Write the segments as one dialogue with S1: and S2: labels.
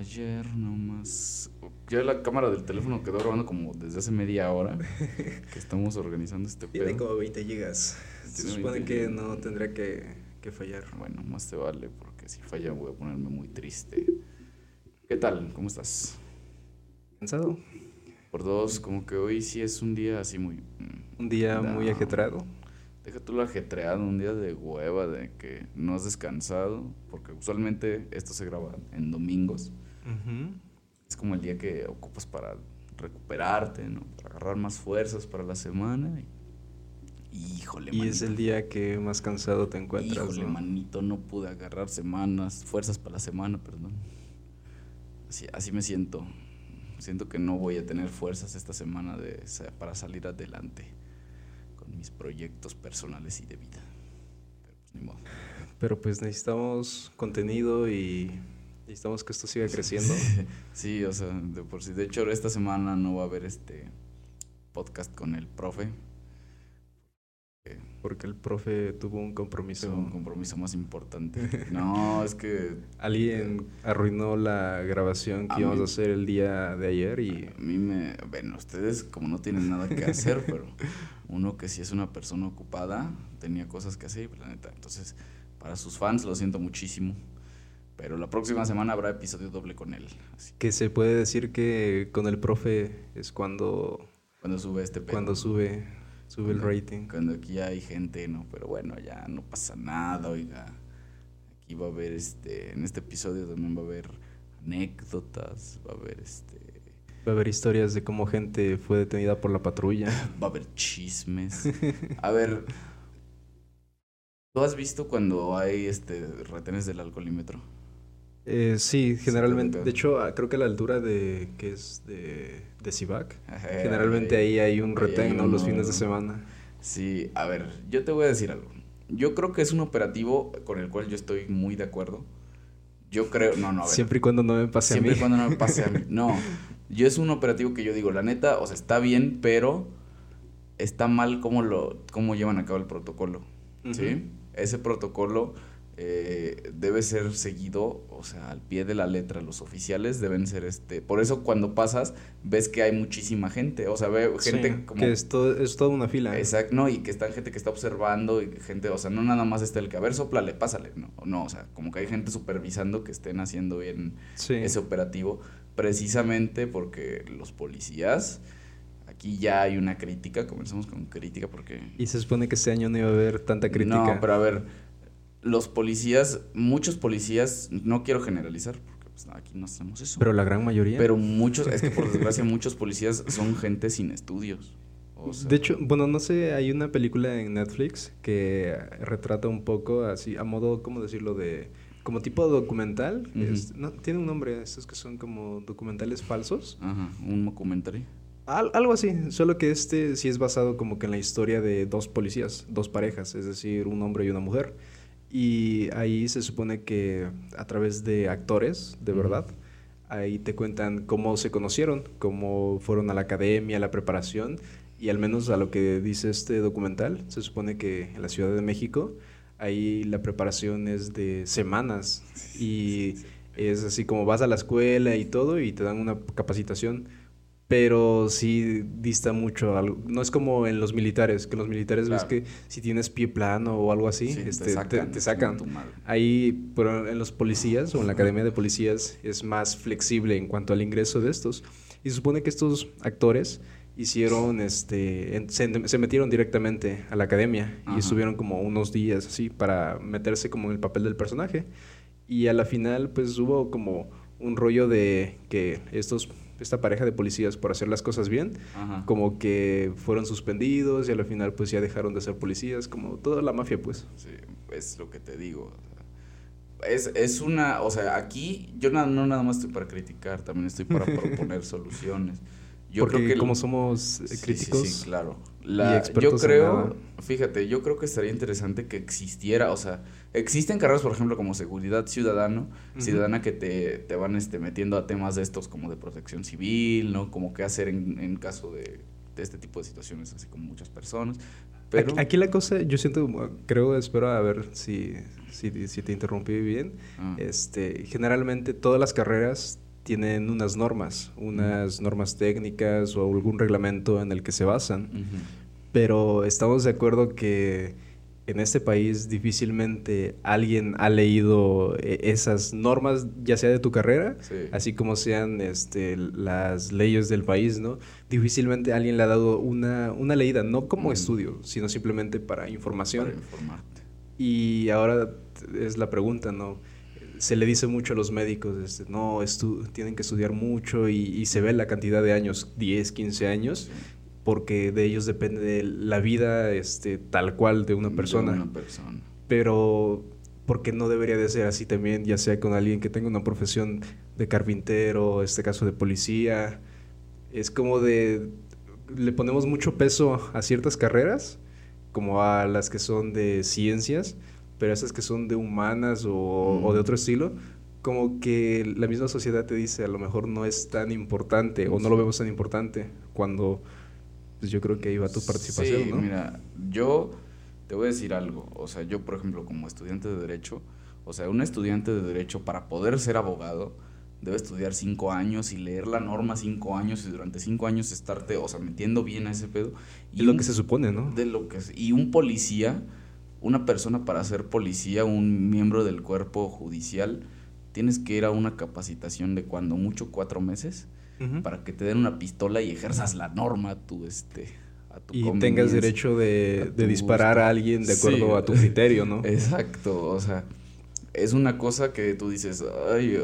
S1: Ayer nomás. Ya la cámara del teléfono quedó grabando como desde hace media hora que estamos organizando este pedo.
S2: Tiene como 20 gigas. Se supone
S1: 20
S2: que
S1: gigas.
S2: no tendría que, que fallar.
S1: Bueno, más te vale porque si falla voy a ponerme muy triste. ¿Qué tal? ¿Cómo estás?
S2: ¿Cansado?
S1: Por dos, como que hoy sí es un día así muy... mm,
S2: Un día
S1: No.
S2: muy ajetreado.
S1: Deja tú lo ajetreado, un día de hueva, de que no has descansado, porque usualmente esto se graba en domingos. Es como el día que ocupas para recuperarte, ¿no? Para agarrar más fuerzas para la semana. Y, híjole,
S2: Y es el día que más cansado te encuentras.
S1: Híjole,
S2: ¿no?
S1: manito, no pude agarrar semanas, fuerzas para la semana, perdón. Así, así me siento. Siento que no voy a tener fuerzas esta semana de, para salir adelante con mis proyectos personales y de vida. Pero pues ni modo.
S2: Pero pues necesitamos contenido y necesitamos que esto siga creciendo.
S1: Sí, o sea, de por sí. De hecho, esta semana no va a haber este podcast con el profe.
S2: Porque el profe tuvo un compromiso.
S1: Tengo un compromiso más importante. No, es que
S2: Alguien arruinó la grabación
S1: A
S2: que íbamos
S1: mí-
S2: a hacer el día de ayer y
S1: A mí me... Bueno, ustedes como no tienen nada que hacer, pero uno que sí es una persona ocupada, tenía cosas que hacer, la neta. Entonces, para sus fans lo siento muchísimo. Pero la próxima semana habrá episodio doble con él. Así
S2: que se puede decir que con el profe es cuando,
S1: cuando sube este pedo.
S2: cuando sube, sube el rating.
S1: Cuando aquí hay gente, ¿no? Pero bueno, ya no pasa nada, oiga. Aquí va a haber este... En este episodio también va a haber anécdotas, va a haber este...
S2: Va a haber historias de cómo gente fue detenida por la patrulla.
S1: Va a haber chismes. A ver, ¿tú has visto cuando hay este retenes del alcoholímetro?
S2: Eh, sí, generalmente.
S1: te-
S2: De hecho, ah, creo que a la altura de que es de, de Cibac,
S1: Ajá,
S2: generalmente ahí hay un
S1: ahí hay
S2: retén, ¿no? Los fines de semana.
S1: Sí, a ver, yo te voy a decir algo. Yo creo que es un operativo con el cual yo estoy muy de acuerdo. Yo creo, no, no, a ver.
S2: Siempre y cuando no me pase
S1: Siempre
S2: a
S1: y
S2: mí.
S1: cuando no me pase a mí. No, yo es un operativo que yo digo, la neta, o sea, está bien, pero está mal cómo lo, cómo llevan a cabo el protocolo. ¿Sí? Ese protocolo eh, debe ser seguido, o sea, al pie de la letra. Los oficiales deben ser este. Por eso cuando pasas, ves que hay muchísima gente. O sea, ve gente
S2: Sí,
S1: como.
S2: Que es, todo, es toda una fila.
S1: Exacto, no, y que está gente que está observando y gente, o sea, no nada más está el que, a ver, soplale, pásale, no, no, o sea, como que hay gente supervisando que estén haciendo bien
S2: Sí.
S1: ese operativo, precisamente porque los policías, aquí ya hay una crítica, comenzamos con crítica porque...
S2: Y se supone que este año no iba a haber tanta crítica.
S1: No, pero a ver, los policías, muchos policías, no quiero generalizar, porque pues, aquí no hacemos eso.
S2: Pero la gran mayoría.
S1: Pero muchos, es que por desgracia muchos policías son gente sin estudios. O sea,
S2: de hecho, bueno, no sé, hay una película en Netflix que retrata un poco así, a modo, ¿cómo decirlo? De como tipo documental.
S1: Ujú.
S2: es- no, tiene un nombre, estos que son como documentales falsos.
S1: Ajá, un documentary.
S2: Al- algo así, solo que este sí es basado como que en la historia de dos policías, dos parejas, es decir, un hombre y una mujer. Y ahí se supone que a través de actores, de verdad, ahí te cuentan cómo se conocieron, cómo fueron a la academia, a la preparación, y al menos a lo que dice este documental, se supone que en la Ciudad de México, ahí la preparación es de semanas y es así como vas a la escuela y todo y te dan una capacitación pero sí dista mucho. algo- No es como en los militares, que en los militares
S1: Claro.
S2: ves que si tienes pie plano o algo así,
S1: Sí,
S2: este, te, te sacan.
S1: tu madre.
S2: Ahí, pero en los policías o en la academia de policías es más flexible en cuanto al ingreso de estos. Y se supone que estos actores hicieron, este, en- se, se metieron directamente a la academia
S1: Ajá.
S2: y estuvieron como unos días así para meterse como en el papel del personaje. Y a la final, pues hubo como un rollo de que estos, esta pareja de policías, por hacer las cosas bien,
S1: Ajá.
S2: como que fueron suspendidos y a la final pues ya dejaron de ser policías, como toda la mafia pues.
S1: Sí, es lo que te digo. Es, es una, o sea, aquí yo na- no nada más estoy para criticar, también estoy para proponer soluciones. Yo
S2: Porque
S1: creo que
S2: como somos eh,
S1: Sí, sí,
S2: críticos,
S1: Sí, claro.
S2: y
S1: yo
S2: en
S1: creo, fíjate, yo creo que estaría interesante que existiera, o sea, existen carreras, por ejemplo, como seguridad ciudadano, ciudadana que te, te van este, metiendo a temas de estos como de protección civil, ¿no? Como qué hacer en, en caso de, de este tipo de situaciones, así como muchas personas. Pero,
S2: Aquí, aquí la cosa, yo siento, creo, espero a ver si, si, si te interrumpí bien.
S1: Ah,
S2: Este, generalmente todas las carreras tienen unas normas, unas normas técnicas o algún reglamento en el que se basan. Pero estamos de acuerdo que en este país difícilmente alguien ha leído eh, esas normas, ya sea de tu carrera, así como sean este, las leyes del país, ¿no? Difícilmente alguien le ha dado una, una leída, no como estudio, sino simplemente para información.
S1: Para informarte.
S2: Y ahora es la pregunta, ¿no? Se le dice mucho a los médicos, este, no, tienen que estudiar mucho y, se ve la cantidad de años, 10, 15 años, porque de ellos depende la vida este, tal cual de una persona.
S1: una persona.
S2: Pero porque no debería de ser así también, ya sea con alguien que tenga una profesión de carpintero, este caso de policía. Es como de, le ponemos mucho peso a ciertas carreras, como a las que son de ciencias, pero esas que son de humanas o, o de otro estilo, como que la misma sociedad te dice a lo mejor no es tan importante o no lo vemos tan importante cuando pues yo creo que ahí va tu participación,
S1: sí, mira, yo te voy a decir algo. O sea, yo, por ejemplo, como estudiante de Derecho, o sea, un estudiante de Derecho para poder ser abogado debe estudiar cinco años y leer la norma cinco años y durante cinco años estarte, o sea, metiendo bien a ese pedo.
S2: Y lo que se supone, ¿no?
S1: De lo que y un policía, una persona para ser policía, un miembro del cuerpo judicial, tienes que ir a una capacitación de cuando mucho cuatro meses para que te den una pistola y ejerzas la norma tú, este,
S2: a tu Y tengas derecho de, disparar a alguien de acuerdo a tu criterio, ¿no?
S1: Exacto, o sea, es una cosa que tú dices, ay,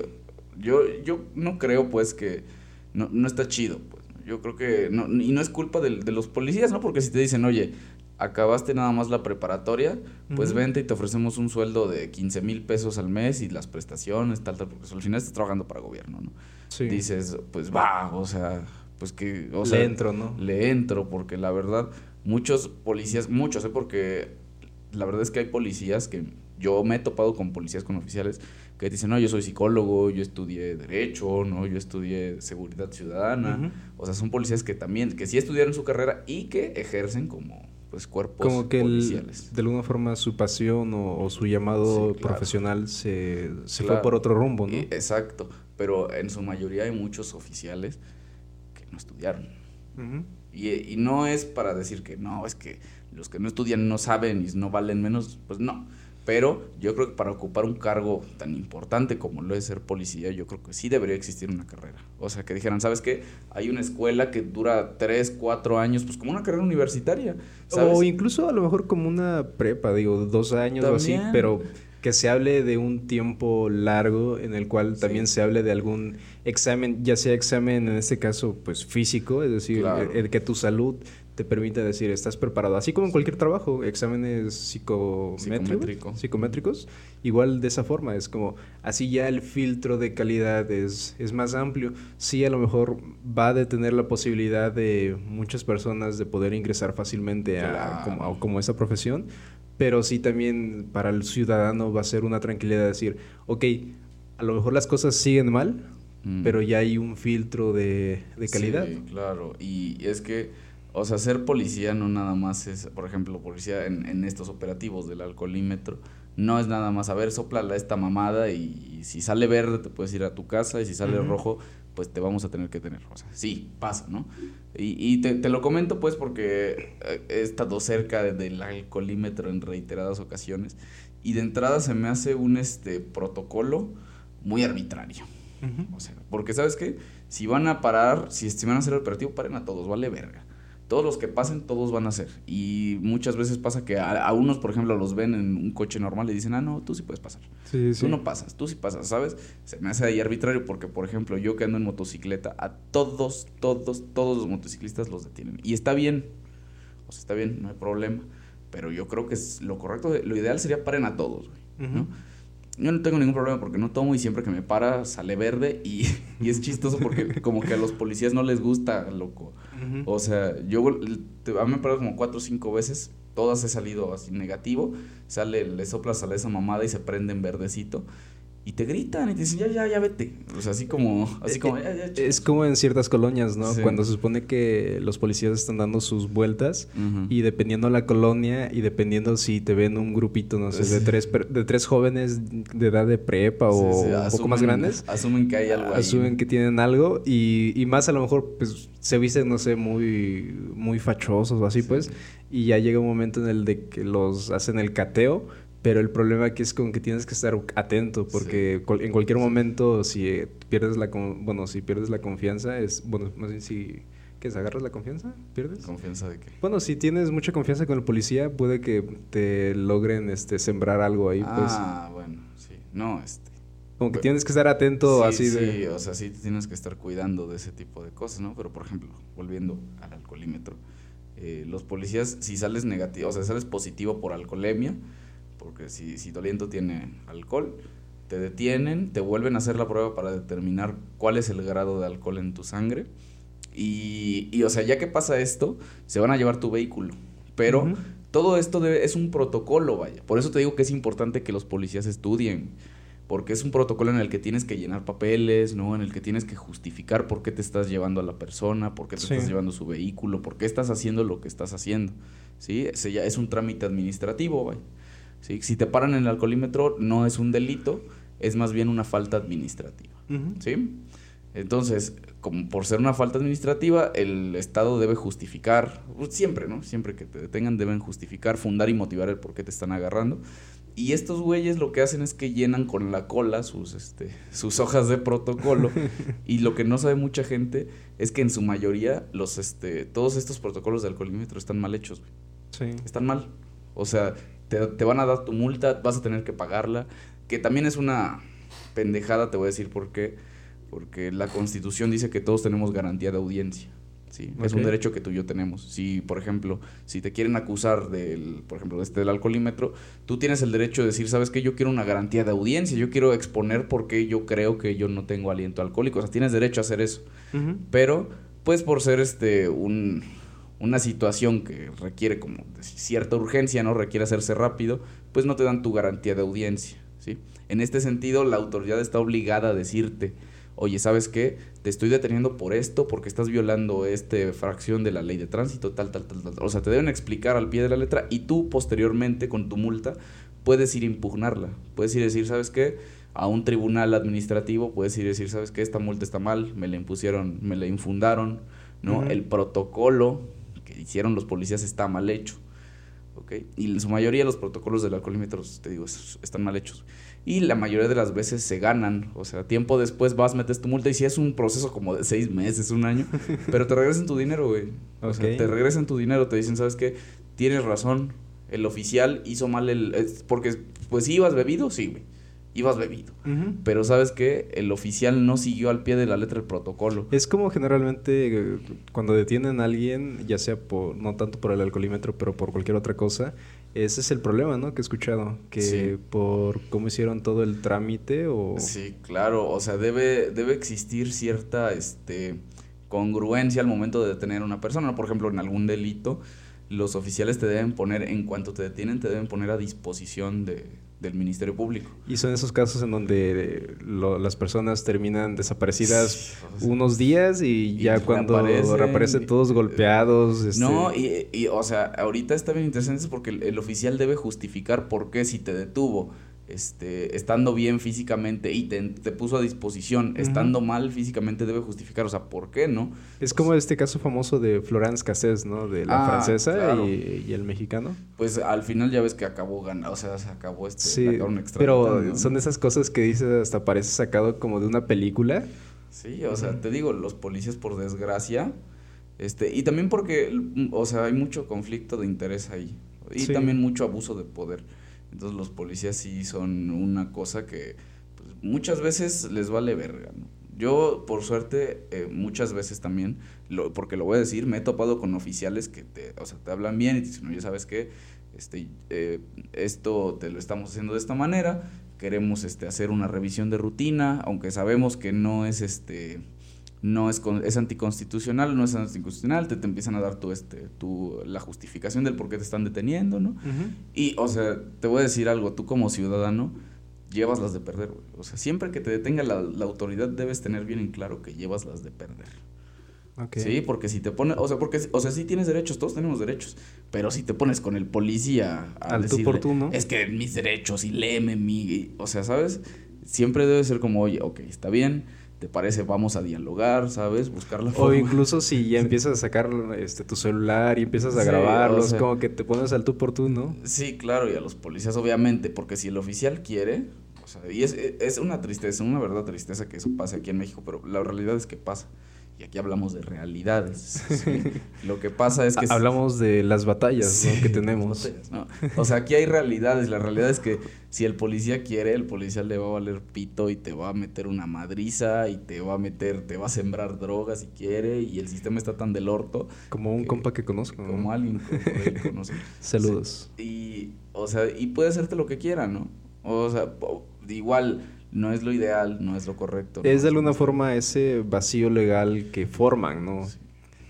S1: yo, yo no creo pues que no, no está chido, pues. Yo creo que, no, y no es culpa de, de los policías, ¿no? Porque si te dicen, oye, acabaste nada más la preparatoria, pues vente y te ofrecemos un sueldo de 15 mil pesos al mes y las prestaciones, tal, tal, porque al final estás trabajando para gobierno, ¿no? Dices, pues va, o sea, pues que... O
S2: le entro, ¿no?
S1: Le entro, porque la verdad, muchos policías, muchos, ¿eh? Porque la verdad es que hay policías que yo me he topado con policías, con oficiales, que dicen, no, yo soy psicólogo, yo estudié Derecho, ¿no? Yo estudié Seguridad Ciudadana. O sea, son policías que también, que sí estudiaron su carrera y que ejercen como pues cuerpos
S2: Como que de alguna forma su pasión o, su llamado profesional se, fue por otro rumbo, ¿no?
S1: exacto, pero en su mayoría hay muchos oficiales que no estudiaron. y, y, no es para decir que no, es que los que no estudian no saben y no valen menos, pues no. Pero yo creo que para ocupar un cargo tan importante como lo es ser policía, yo creo que sí debería existir una carrera. O sea, que dijeran, ¿sabes qué? Hay una escuela que dura 3, 4 años, pues como una carrera universitaria.
S2: O incluso a lo mejor como una prepa, digo, dos años o así, pero que se hable de un tiempo largo en el cual también se hable de algún examen, ya sea examen en este caso pues físico, es decir, el, que tu salud te permite decir, estás preparado. Así como en cualquier trabajo, exámenes psicométricos, psicométricos, igual de esa forma, es como, así ya el filtro de calidad es, es más amplio. Sí, a lo mejor va a detener la posibilidad de muchas personas de poder ingresar fácilmente a, como, esa profesión, pero sí también para el ciudadano va a ser una tranquilidad de decir, ok, a lo mejor las cosas siguen mal, mm. pero ya hay un filtro de, de calidad.
S1: Sí, claro, y es que o sea, ser policía no nada más es, por ejemplo, policía en, estos operativos del alcoholímetro, no es nada más, a ver, soplala esta mamada y, si sale verde te puedes ir a tu casa y si sale rojo, pues te vamos a tener que tener. O sea, sí, pasa, ¿no? Y, te, te, lo comento pues porque eh, he estado cerca del alcoholímetro en reiteradas ocasiones y de entrada se me hace un este protocolo muy arbitrario. O sea, porque sabes qué, si van a parar, si, si van a hacer el operativo, paren a todos, vale verga todos los que pasen, todos van a ser. Y muchas veces pasa que a, unos, por ejemplo, los ven en un coche normal y dicen, ah, no, tú sí puedes pasar. Sí, tú no pasas, tú sí pasas, ¿sabes? Se me hace ahí arbitrario porque, por ejemplo, yo que ando en motocicleta, a todos, todos, todos los motociclistas los detienen. Y está bien, o sea, está bien, no hay problema. Pero yo creo que es lo correcto, lo ideal sería paren a todos, güey, ¿no? Yo no tengo ningún problema porque no tomo y siempre que me para sale verde y, y es chistoso porque como que a los policías no les gusta, loco. O sea, yo a mí me he parado como cuatro o cinco veces, todas he salido así negativo, sale, le soplas a esa mamada y se prende en verdecito. Y te gritan y te dicen, ya, ya, ya vete. O sea, así como, así como,
S2: Es como en ciertas colonias, ¿no? Cuando se supone que los policías están dando sus vueltas y dependiendo la colonia y dependiendo si te ven un grupito, no sé, de tres, de tres jóvenes de edad de prepa o un poco más grandes.
S1: Asumen que hay algo ahí.
S2: Asumen que tienen algo y, y más a lo mejor, pues, se visten, no sé, muy, muy fachosos o así, pues. Y ya llega un momento en el de que los hacen el cateo pero el problema aquí es con que tienes que estar atento porque en cualquier momento si pierdes la bueno, si pierdes la confianza es bueno, más bien si ¿qué es? ¿Agarras la confianza? ¿Pierdes?
S1: ¿Confianza de qué?
S2: Bueno, si tienes mucha confianza con el policía, puede que te logren este sembrar algo ahí,
S1: pues. Ah, bueno, sí. No, este
S2: como que tienes que estar atento así
S1: de... Sí, o sea, sí tienes que estar cuidando de ese tipo de cosas, ¿no? Pero, por ejemplo, volviendo al alcoholímetro, eh, los policías, si sales negativo, o sea, sales positivo por alcoholemia, porque si, si Doliento tiene alcohol, te detienen, te vuelven a hacer la prueba para determinar cuál es el grado de alcohol en tu sangre. Y, y o sea, ya que pasa esto, se van a llevar tu vehículo. Pero todo esto es un protocolo, vaya. Por eso te digo que es importante que los policías estudien. Porque es un protocolo en el que tienes que llenar papeles, ¿no? En el que tienes que justificar por qué te estás llevando a la persona, por qué te estás llevando su vehículo, por qué estás haciendo lo que estás haciendo. ¿Sí? Ese ya es un trámite administrativo, vaya. Si te paran en el alcoholímetro, no es un delito, es más bien una falta administrativa. ¿sí? Entonces, como por ser una falta administrativa, el Estado debe justificar, pues, siempre, ¿no? Siempre que te detengan, deben justificar, fundar y motivar el por qué te están agarrando. Y estos güeyes lo que hacen es que llenan con la cola sus, este, sus hojas de protocolo. y lo que no sabe mucha gente es que en su mayoría los, este, todos estos protocolos de alcoholímetro están mal hechos. Sí. Están mal. O sea, te, van a dar tu multa, vas a tener que pagarla, que también es una pendejada, te voy a decir por qué, porque la constitución dice que todos tenemos garantía de audiencia. Sí, es un derecho que tú y yo tenemos. Si, por ejemplo, si te quieren acusar del, por ejemplo, este del alcoholímetro, tú tienes el derecho de decir, ¿sabes qué? Yo quiero una garantía de audiencia, yo quiero exponer por qué yo creo que yo no tengo aliento alcohólico. O sea, tienes derecho a hacer eso. Pero, pues por ser este un una situación que requiere como cierta urgencia, ¿no? Requiere hacerse rápido, pues no te dan tu garantía de audiencia, ¿sí? En este sentido, la autoridad está obligada a decirte, oye, ¿sabes qué? Te estoy deteniendo por esto, porque estás violando esta fracción de la ley de tránsito, tal, tal, tal, tal. O sea, te deben explicar al pie de la letra y tú posteriormente, con tu multa, puedes ir a impugnarla. Puedes ir a decir, ¿sabes qué? A un tribunal administrativo puedes ir a decir, ¿sabes qué? Esta multa está mal, me la impusieron, me la infundaron, ¿no? El protocolo hicieron los policías está mal hecho. ¿okay? Y en su mayoría los protocolos del alcoholímetro, te digo, están mal hechos. Y la mayoría de las veces se ganan. O sea, tiempo después vas, metes tu multa y si es un proceso como de seis meses, un año, pero te regresan tu dinero, güey. O sea, te regresan tu dinero, te dicen, ¿sabes qué? Tienes razón, el oficial hizo mal el... Porque, pues sí, ibas bebido, sí, güey ibas bebido. Pero sabes que el oficial no siguió al pie de la letra el protocolo.
S2: Es como generalmente eh, cuando detienen a alguien, ya sea por, no tanto por el alcoholímetro, pero por cualquier otra cosa, ese es el problema, ¿no? Que he escuchado, que por cómo hicieron todo el trámite o...
S1: Sí, claro, o sea, debe, debe existir cierta este, congruencia al momento de detener a una persona, por ejemplo, en algún delito, los oficiales te deben poner, en cuanto te detienen, te deben poner a disposición de, del Ministerio Público.
S2: Y son esos casos en donde las personas terminan desaparecidas unos días y, ya cuando reaparecen, todos golpeados.
S1: Este no, y, o sea, ahorita está bien interesante porque el oficial debe justificar por qué si te detuvo este, estando bien físicamente y te, puso a disposición, estando mal físicamente debe justificar, o sea, ¿por qué no?
S2: Es como este caso famoso de Florence Cassés, ¿no? De la ah, francesa y, el mexicano.
S1: Pues al final ya ves que acabó ganando, o sea, se acabó este
S2: sí, Pero son esas cosas que dices hasta parece sacado como de una película.
S1: Sí, o sea, te digo, los policías por desgracia, este, y también porque, o sea, hay mucho conflicto de interés ahí, y también mucho abuso de poder. Entonces los policías sí son una cosa que pues, muchas veces les vale verga, Yo, por suerte, eh, muchas veces también, porque lo voy a decir, me he topado con oficiales que te, o sea, te hablan bien y te dicen, oye, ¿sabes qué? Este, eh, esto te lo estamos haciendo de esta manera, queremos este, hacer una revisión de rutina, aunque sabemos que no es este no es, es anticonstitucional, no es anticonstitucional, te, te empiezan a dar tu, este, tu, la justificación del por qué te están deteniendo, ¿no? Y, o sea, te voy a decir algo, tú como ciudadano, llevas las de perder, güey. O sea, siempre que te detenga la, la autoridad debes tener bien en claro que llevas las de perder. Sí, porque si te pones, o sea, porque, o sea, sí tienes derechos, todos tenemos derechos, pero si te pones con el policía a
S2: Al tú por tú, ¿no?
S1: es que mis derechos y léeme mi, o sea, ¿sabes? Siempre debe ser como, oye, ok, está bien, ¿te parece? Vamos a dialogar, ¿sabes? Buscar la forma.
S2: O incluso si ya empiezas a sacar este, tu celular y empiezas a grabarlos, como que te pones al tú por tú, ¿no?
S1: Sí, claro, y a los policías obviamente, porque si el oficial quiere, o sea, y es, es una tristeza, una verdad tristeza que eso pase aquí en México, pero la realidad es que pasa y aquí hablamos de realidades. Lo que pasa es que...
S2: Hablamos de las batallas que tenemos.
S1: O sea, aquí hay realidades. La realidad es que si el policía quiere, el policía le va a valer pito y te va a meter una madriza y te va a meter, te va a sembrar drogas si quiere y el sistema está tan del orto.
S2: Como un compa que conozco.
S1: Como alguien que conoce.
S2: Saludos.
S1: Y, o sea, y puede hacerte lo que quiera, ¿no? O sea, igual no es lo ideal, no es lo correcto.
S2: Es de alguna forma ese vacío legal que forman, ¿no?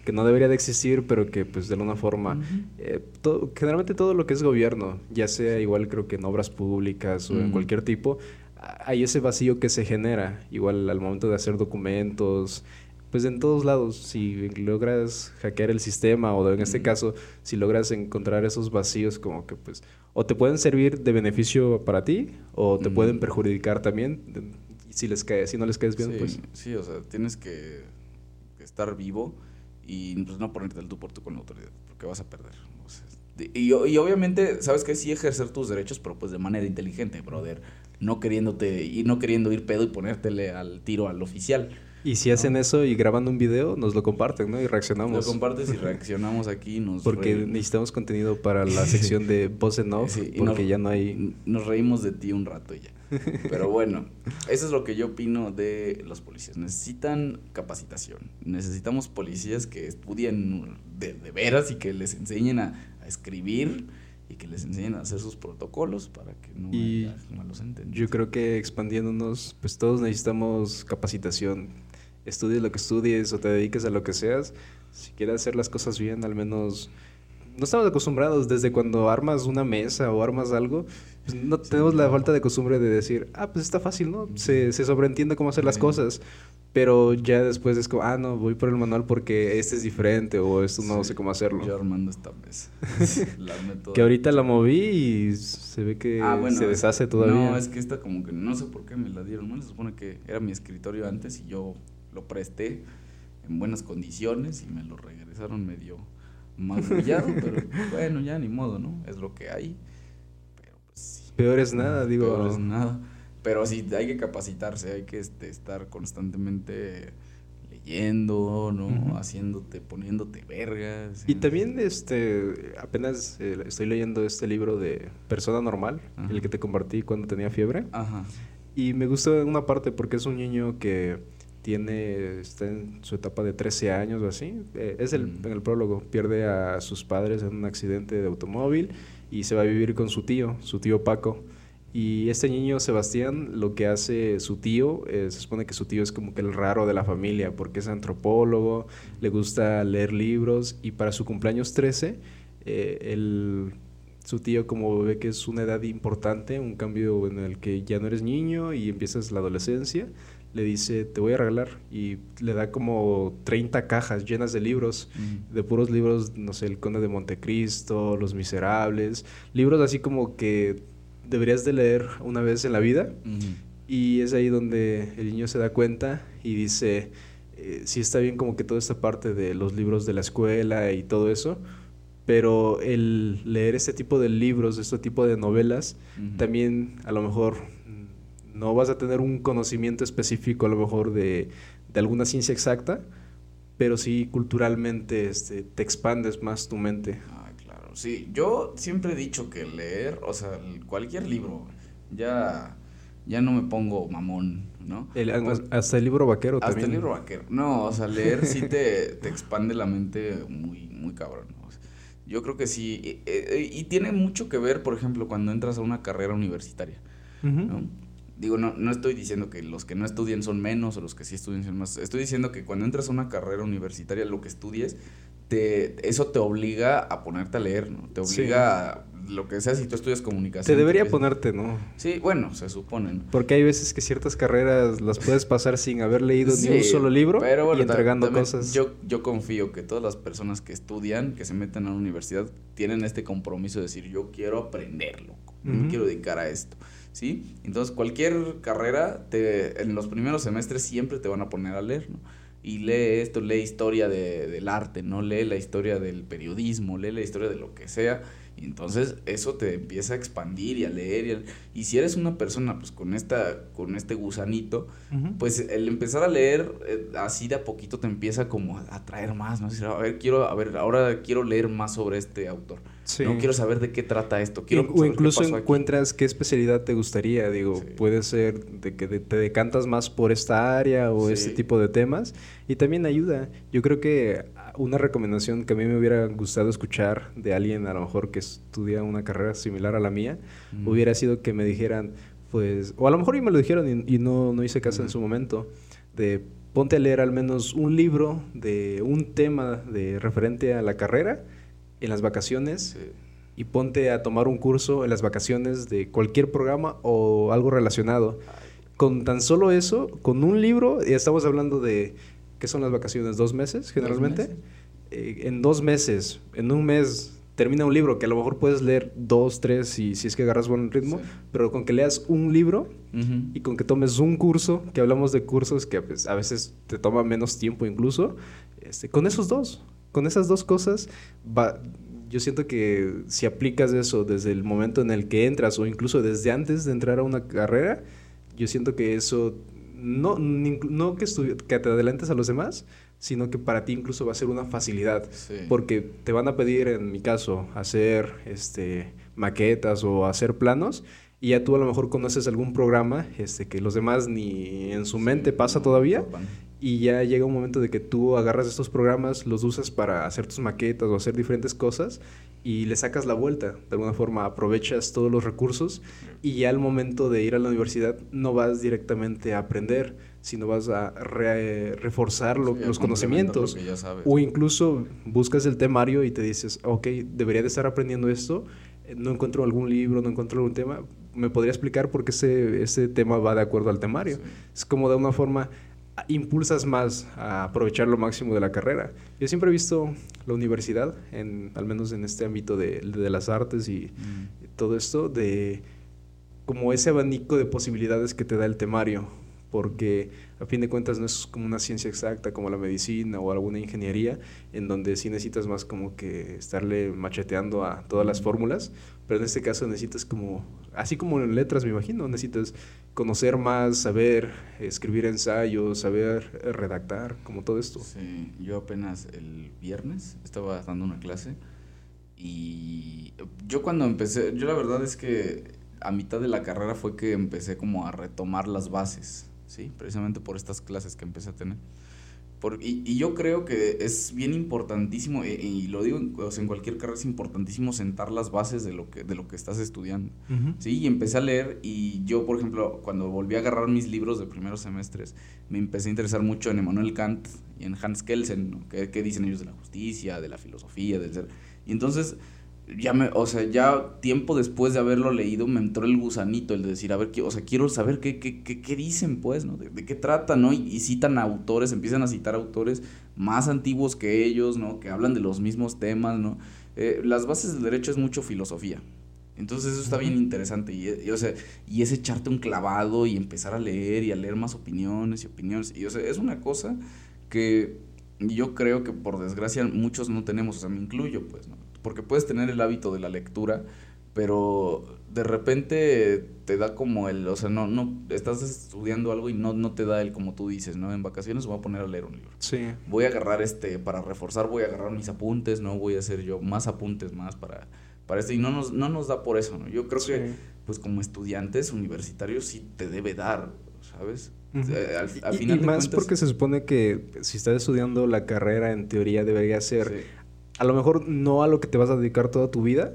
S2: Que no debería de existir, pero que pues de alguna forma, eh, generalmente todo lo que es gobierno, ya sea igual creo que en obras públicas o en cualquier tipo, hay ese vacío que se genera, igual al momento de hacer documentos, pues en todos lados, si logras hackear el sistema o en este caso, si logras encontrar esos vacíos como que pues o te pueden servir de beneficio para ti o te pueden perjudicar también si les cae, si no les caes bien, pues
S1: sí, o sea, tienes que, estar vivo y pues, no ponerte el tú por tú con la autoridad, porque vas a perder. y, y, obviamente, ¿sabes qué? Sí ejercer tus derechos, pero pues de manera inteligente, brother. No queriéndote y no queriendo ir pedo y ponértele al tiro al oficial.
S2: Y si hacen eso y grabando un video, nos lo comparten, ¿no? Y reaccionamos.
S1: Lo compartes y reaccionamos aquí. Nos
S2: porque necesitamos contenido para la sección de voz en off, porque ya no hay...
S1: Nos reímos de ti un rato ya. Pero bueno, eso es lo que yo opino de los policías. Necesitan capacitación. Necesitamos policías que estudien de, veras y que les enseñen a, escribir y que les enseñen a hacer sus protocolos para que no haya malos entendidos.
S2: Yo creo que expandiéndonos, pues todos necesitamos capacitación estudies lo que estudies o te dediques a lo que seas, si quieres hacer las cosas bien, al menos no estamos acostumbrados desde cuando armas una mesa o armas algo, pues no tenemos la falta de costumbre de decir, ah, pues está fácil, ¿no? Se, se sobreentiende cómo hacer las cosas. Pero ya después es como, ah, no, voy por el manual porque este es diferente o esto no sé cómo hacerlo.
S1: Yo armando esta mesa.
S2: que ahorita la moví y se ve que ah, se deshace todavía.
S1: No, es que esta como que no sé por qué me la dieron. ¿no? Se supone que era mi escritorio antes y yo lo presté en buenas condiciones y me lo regresaron medio magullado, pero bueno, ya ni modo, ¿no? Es lo que hay. Pero pues sí.
S2: Peor es nada, digo.
S1: Peor es nada. Pero sí, hay que capacitarse, hay que este, estar constantemente leyendo, ¿no? Haciéndote, poniéndote vergas.
S2: Y también, este, apenas eh, estoy leyendo este libro de Persona Normal, el que te compartí cuando tenía fiebre. Ajá. Y me gustó una parte porque es un niño que tiene, está en su etapa de 13 años o así. Eh, es el, mm. en el prólogo, pierde a sus padres en un accidente de automóvil y se va a vivir con su tío, su tío Paco. Y este niño, Sebastián, lo que hace su tío, eh, se supone que su tío es como que el raro de la familia, porque es antropólogo, le gusta leer libros y para su cumpleaños 13, eh, su tío como ve que es una edad importante, un cambio en el que ya no eres niño y empiezas la adolescencia, le dice, te voy a regalar. Y le da como 30 cajas llenas de libros, de puros libros, no sé, El Conde de Montecristo, Los Miserables, libros así como que deberías de leer una vez en la vida. Y es ahí donde el niño se da cuenta y dice, eh, sí está bien como que toda esta parte de los libros de la escuela y todo eso, pero el leer este tipo de libros, este tipo de novelas, también a lo mejor no vas a tener un conocimiento específico a lo mejor de, alguna ciencia exacta, pero sí culturalmente este, te expandes más tu mente.
S1: Ah, claro. Sí, yo siempre he dicho que leer, o sea, cualquier libro, ya, ya no me pongo mamón, ¿no?
S2: hasta el libro vaquero
S1: hasta
S2: también.
S1: Hasta el libro vaquero. No, o sea, leer sí te, te expande la mente muy, muy cabrón. yo creo que sí. Y, tiene mucho que ver, por ejemplo, cuando entras a una carrera universitaria. ¿no? Digo, no, no estoy diciendo que los que no estudian son menos o los que sí estudian son más. Estoy diciendo que cuando entras a una carrera universitaria, lo que estudies, te, eso te obliga a ponerte a leer, ¿no? Te obliga a lo que sea, si tú estudias comunicación.
S2: Te debería ponerte, ¿no?
S1: Sí, bueno, se supone.
S2: Porque hay veces que ciertas carreras las puedes pasar sin haber leído ni un solo libro y entregando cosas.
S1: Yo, yo confío que todas las personas que estudian, que se meten a la universidad, tienen este compromiso de decir, yo quiero aprenderlo, me quiero dedicar a esto. ¿Sí? Entonces, cualquier carrera, te, en los primeros semestres siempre te van a poner a leer, ¿no? y lee esto, lee historia de, del arte, no lee la historia del periodismo, lee la historia de lo que sea. Y entonces eso te empieza a expandir y a leer. Y, si eres una persona pues con, esta, con este gusanito, pues el empezar a leer eh, así de a poquito te empieza como a atraer más, ¿no? a ver, quiero, a ver, ahora quiero leer más sobre este autor. No quiero saber de qué trata esto. Quiero
S2: o incluso encuentras qué especialidad te gustaría. Digo, puede ser de que te decantas más por esta área o ese tipo de temas. Y también ayuda. Yo creo que una recomendación que a mí me hubiera gustado escuchar de alguien a lo mejor que estudia una carrera similar a la mía, hubiera sido que me dijeran, pues, o a lo mejor y me lo dijeron y, no, no hice caso en su momento, de ponte a leer al menos un libro de un tema de referente a la carrera en las vacaciones y ponte a tomar un curso en las vacaciones de cualquier programa o algo relacionado. Con tan solo eso, con un libro, y estamos hablando de, ¿qué son las vacaciones? ¿Dos meses generalmente? Eh, en dos meses, en un mes termina un libro que a lo mejor puedes leer dos, tres y si es que agarras buen ritmo, pero con que leas un libro y con que tomes un curso, que hablamos de cursos que pues, a veces te toma menos tiempo incluso, este, con esos dos, con esas dos cosas, va, yo siento que si aplicas eso desde el momento en el que entras o incluso desde antes de entrar a una carrera, yo siento que eso no, no que, que te adelantes a los demás, sino que para ti incluso va a ser una facilidad, porque te van a pedir, en mi caso, hacer este, maquetas o hacer planos, y ya tú a lo mejor conoces algún programa este, que los demás ni en su mente pasa todavía, y ya llega un momento de que tú agarras estos programas, los usas para hacer tus maquetas o hacer diferentes cosas y le sacas la vuelta. De alguna forma aprovechas todos los recursos y ya al momento de ir a la universidad no vas directamente a aprender, sino vas a reforzar los conocimientos. O incluso buscas el temario y te dices, ok, debería de estar aprendiendo esto, no encuentro algún libro, no encuentro algún tema, ¿me podría explicar por qué ese, ese tema va de acuerdo al temario? Es como de una forma impulsas más a aprovechar lo máximo de la carrera. Yo siempre he visto la universidad, en, al menos en este ámbito de, las artes y mm. todo esto, de como ese abanico de posibilidades que te da el temario, porque a fin de cuentas no es como una ciencia exacta como la medicina o alguna ingeniería, en donde sí necesitas más como que estarle macheteando a todas las fórmulas, pero en este caso necesitas como, así como en letras me imagino, necesitas conocer más, saber escribir ensayos, saber redactar, como todo esto.
S1: Sí, yo apenas el viernes estaba dando una clase y yo cuando empecé, yo la verdad es que a mitad de la carrera fue que empecé como a retomar las bases, ¿sí? Precisamente por estas clases que empecé a tener y, yo creo que es bien importantísimo, y, lo digo en cualquier carrera, es importantísimo sentar las bases de lo que, de lo que estás estudiando. ¿sí? Y empecé a leer, y yo, por ejemplo, cuando volví a agarrar mis libros de primeros semestres, me empecé a interesar mucho en Emmanuel Kant y en Hans Kelsen, ¿Qué, ¿Qué, dicen ellos de la justicia, de la filosofía, del ser? Y entonces ya me, o sea, ya tiempo después de haberlo leído me entró el gusanito, el de decir, a ver, o sea, quiero saber qué, qué, qué, qué dicen, pues, ¿no? De, qué tratan, ¿no? Y, citan autores, empiezan a citar autores más antiguos que ellos, ¿no? Que hablan de los mismos temas, ¿no? Eh, las bases del derecho es mucho filosofía. Entonces eso está bien interesante y, o sea, y es echarte un clavado y empezar a leer y a leer más opiniones y opiniones. Y o sea, es una cosa que yo creo que por desgracia muchos no tenemos, o sea, me incluyo, pues, ¿no? Porque puedes tener el hábito de la lectura, pero de repente te da como el, o sea, no, no, estás estudiando algo y no, no te da el como tú dices, ¿no? En vacaciones voy a poner a leer un libro.
S2: Sí.
S1: Voy a agarrar este, para reforzar, voy a agarrar mis apuntes, ¿no? Voy a hacer yo más apuntes más para, para esto. Y no nos, no nos da por eso, ¿no? Yo creo que, pues como estudiantes universitarios sí te debe dar, ¿sabes?
S2: Al, final y, más porque se supone que si estás estudiando la carrera en teoría debería ser a lo mejor no a lo que te vas a dedicar toda tu vida,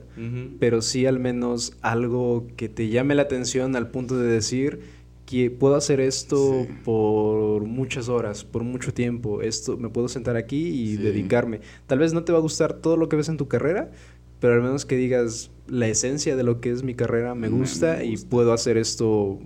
S2: pero sí al menos algo que te llame la atención al punto de decir que puedo hacer esto por muchas horas, por mucho tiempo, esto me puedo sentar aquí y dedicarme. Tal vez no te va a gustar todo lo que ves en tu carrera, pero al menos que digas la esencia de lo que es mi carrera me gusta, y puedo hacer esto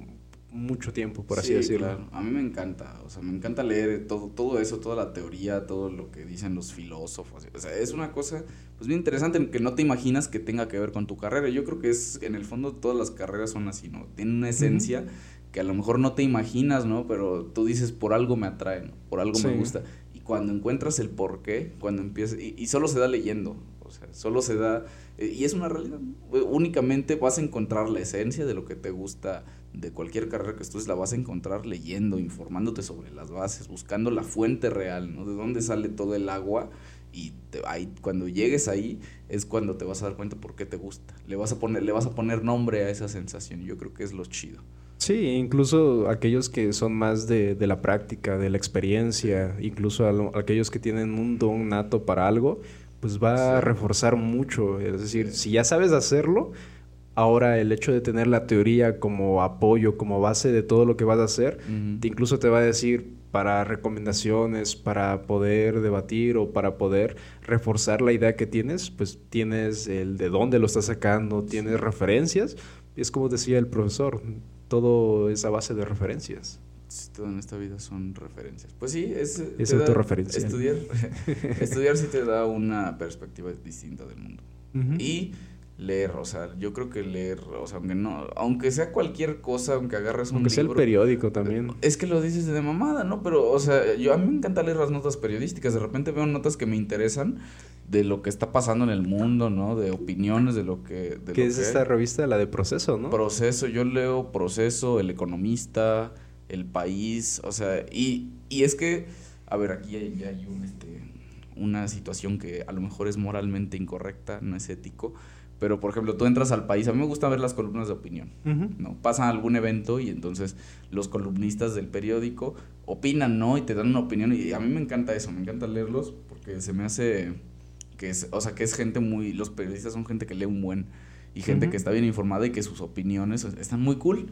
S2: mucho tiempo, por así decirlo. Claro.
S1: A mí me encanta, o sea, me encanta leer todo, todo eso, toda la teoría, todo lo que dicen los filósofos. O sea, es una cosa pues bien interesante que no te imaginas que tenga que ver con tu carrera. Yo creo que es, en el fondo, todas las carreras son así, ¿no? Tienen una esencia que a lo mejor no te imaginas, ¿no? Pero tú dices, por algo me atrae, ¿no? Por algo me gusta. Y cuando encuentras el por qué, cuando empiezas, y, y solo se da leyendo, o sea, solo se da, eh, y es una realidad, únicamente vas a encontrar la esencia de lo que te gusta de cualquier carrera que estudies, la vas a encontrar leyendo, informándote sobre las bases, buscando la fuente real, ¿no? De dónde sale todo el agua y ahí, cuando llegues ahí es cuando te vas a dar cuenta por qué te gusta. Le vas a poner, le vas a poner nombre a esa sensación. Yo creo que es lo chido.
S2: Sí, incluso aquellos que son más de, de la práctica, de la experiencia, incluso aquellos que tienen un don nato para algo, pues va a reforzar mucho. Es decir, si ya sabes hacerlo, ahora el hecho de tener la teoría como apoyo, como base de todo lo que vas a hacer, te incluso te va a decir para recomendaciones, para poder debatir o para poder reforzar la idea que tienes, pues tienes el de dónde lo estás sacando, tienes referencias. Y es como decía el profesor, todo es a base de referencias.
S1: todo en esta vida son referencias. Pues sí, es,
S2: es autorreferencia.
S1: Estudiar, estudiar sí te da una perspectiva distinta del mundo. Y leer, o sea, yo creo que leer, o sea, aunque no, aunque sea cualquier cosa, aunque agarres un
S2: aunque sea el periódico también.
S1: Es que lo dices de mamada, ¿no? Pero, o sea, yo a mí me encanta leer las notas periodísticas, de repente veo notas que me interesan de lo que está pasando en el mundo, ¿no? De opiniones de lo que... De
S2: ¿Qué es esta revista, la de Proceso, no?
S1: Proceso, yo leo Proceso, El Economista, El País, o sea, y, y es que, a ver, aquí hay, hay un, este, una situación que a lo mejor es moralmente incorrecta, no es ético, pero, por ejemplo, tú entras al país, a mí me gusta ver las columnas de opinión, ¿no? Pasan algún evento y entonces los columnistas del periódico opinan, ¿no? Y te dan una opinión y a mí me encanta eso, me encanta leerlos porque se me hace que es, o sea, que es gente muy, los periodistas son gente que lee un buen y gente que está bien informada y que sus opiniones están muy cool.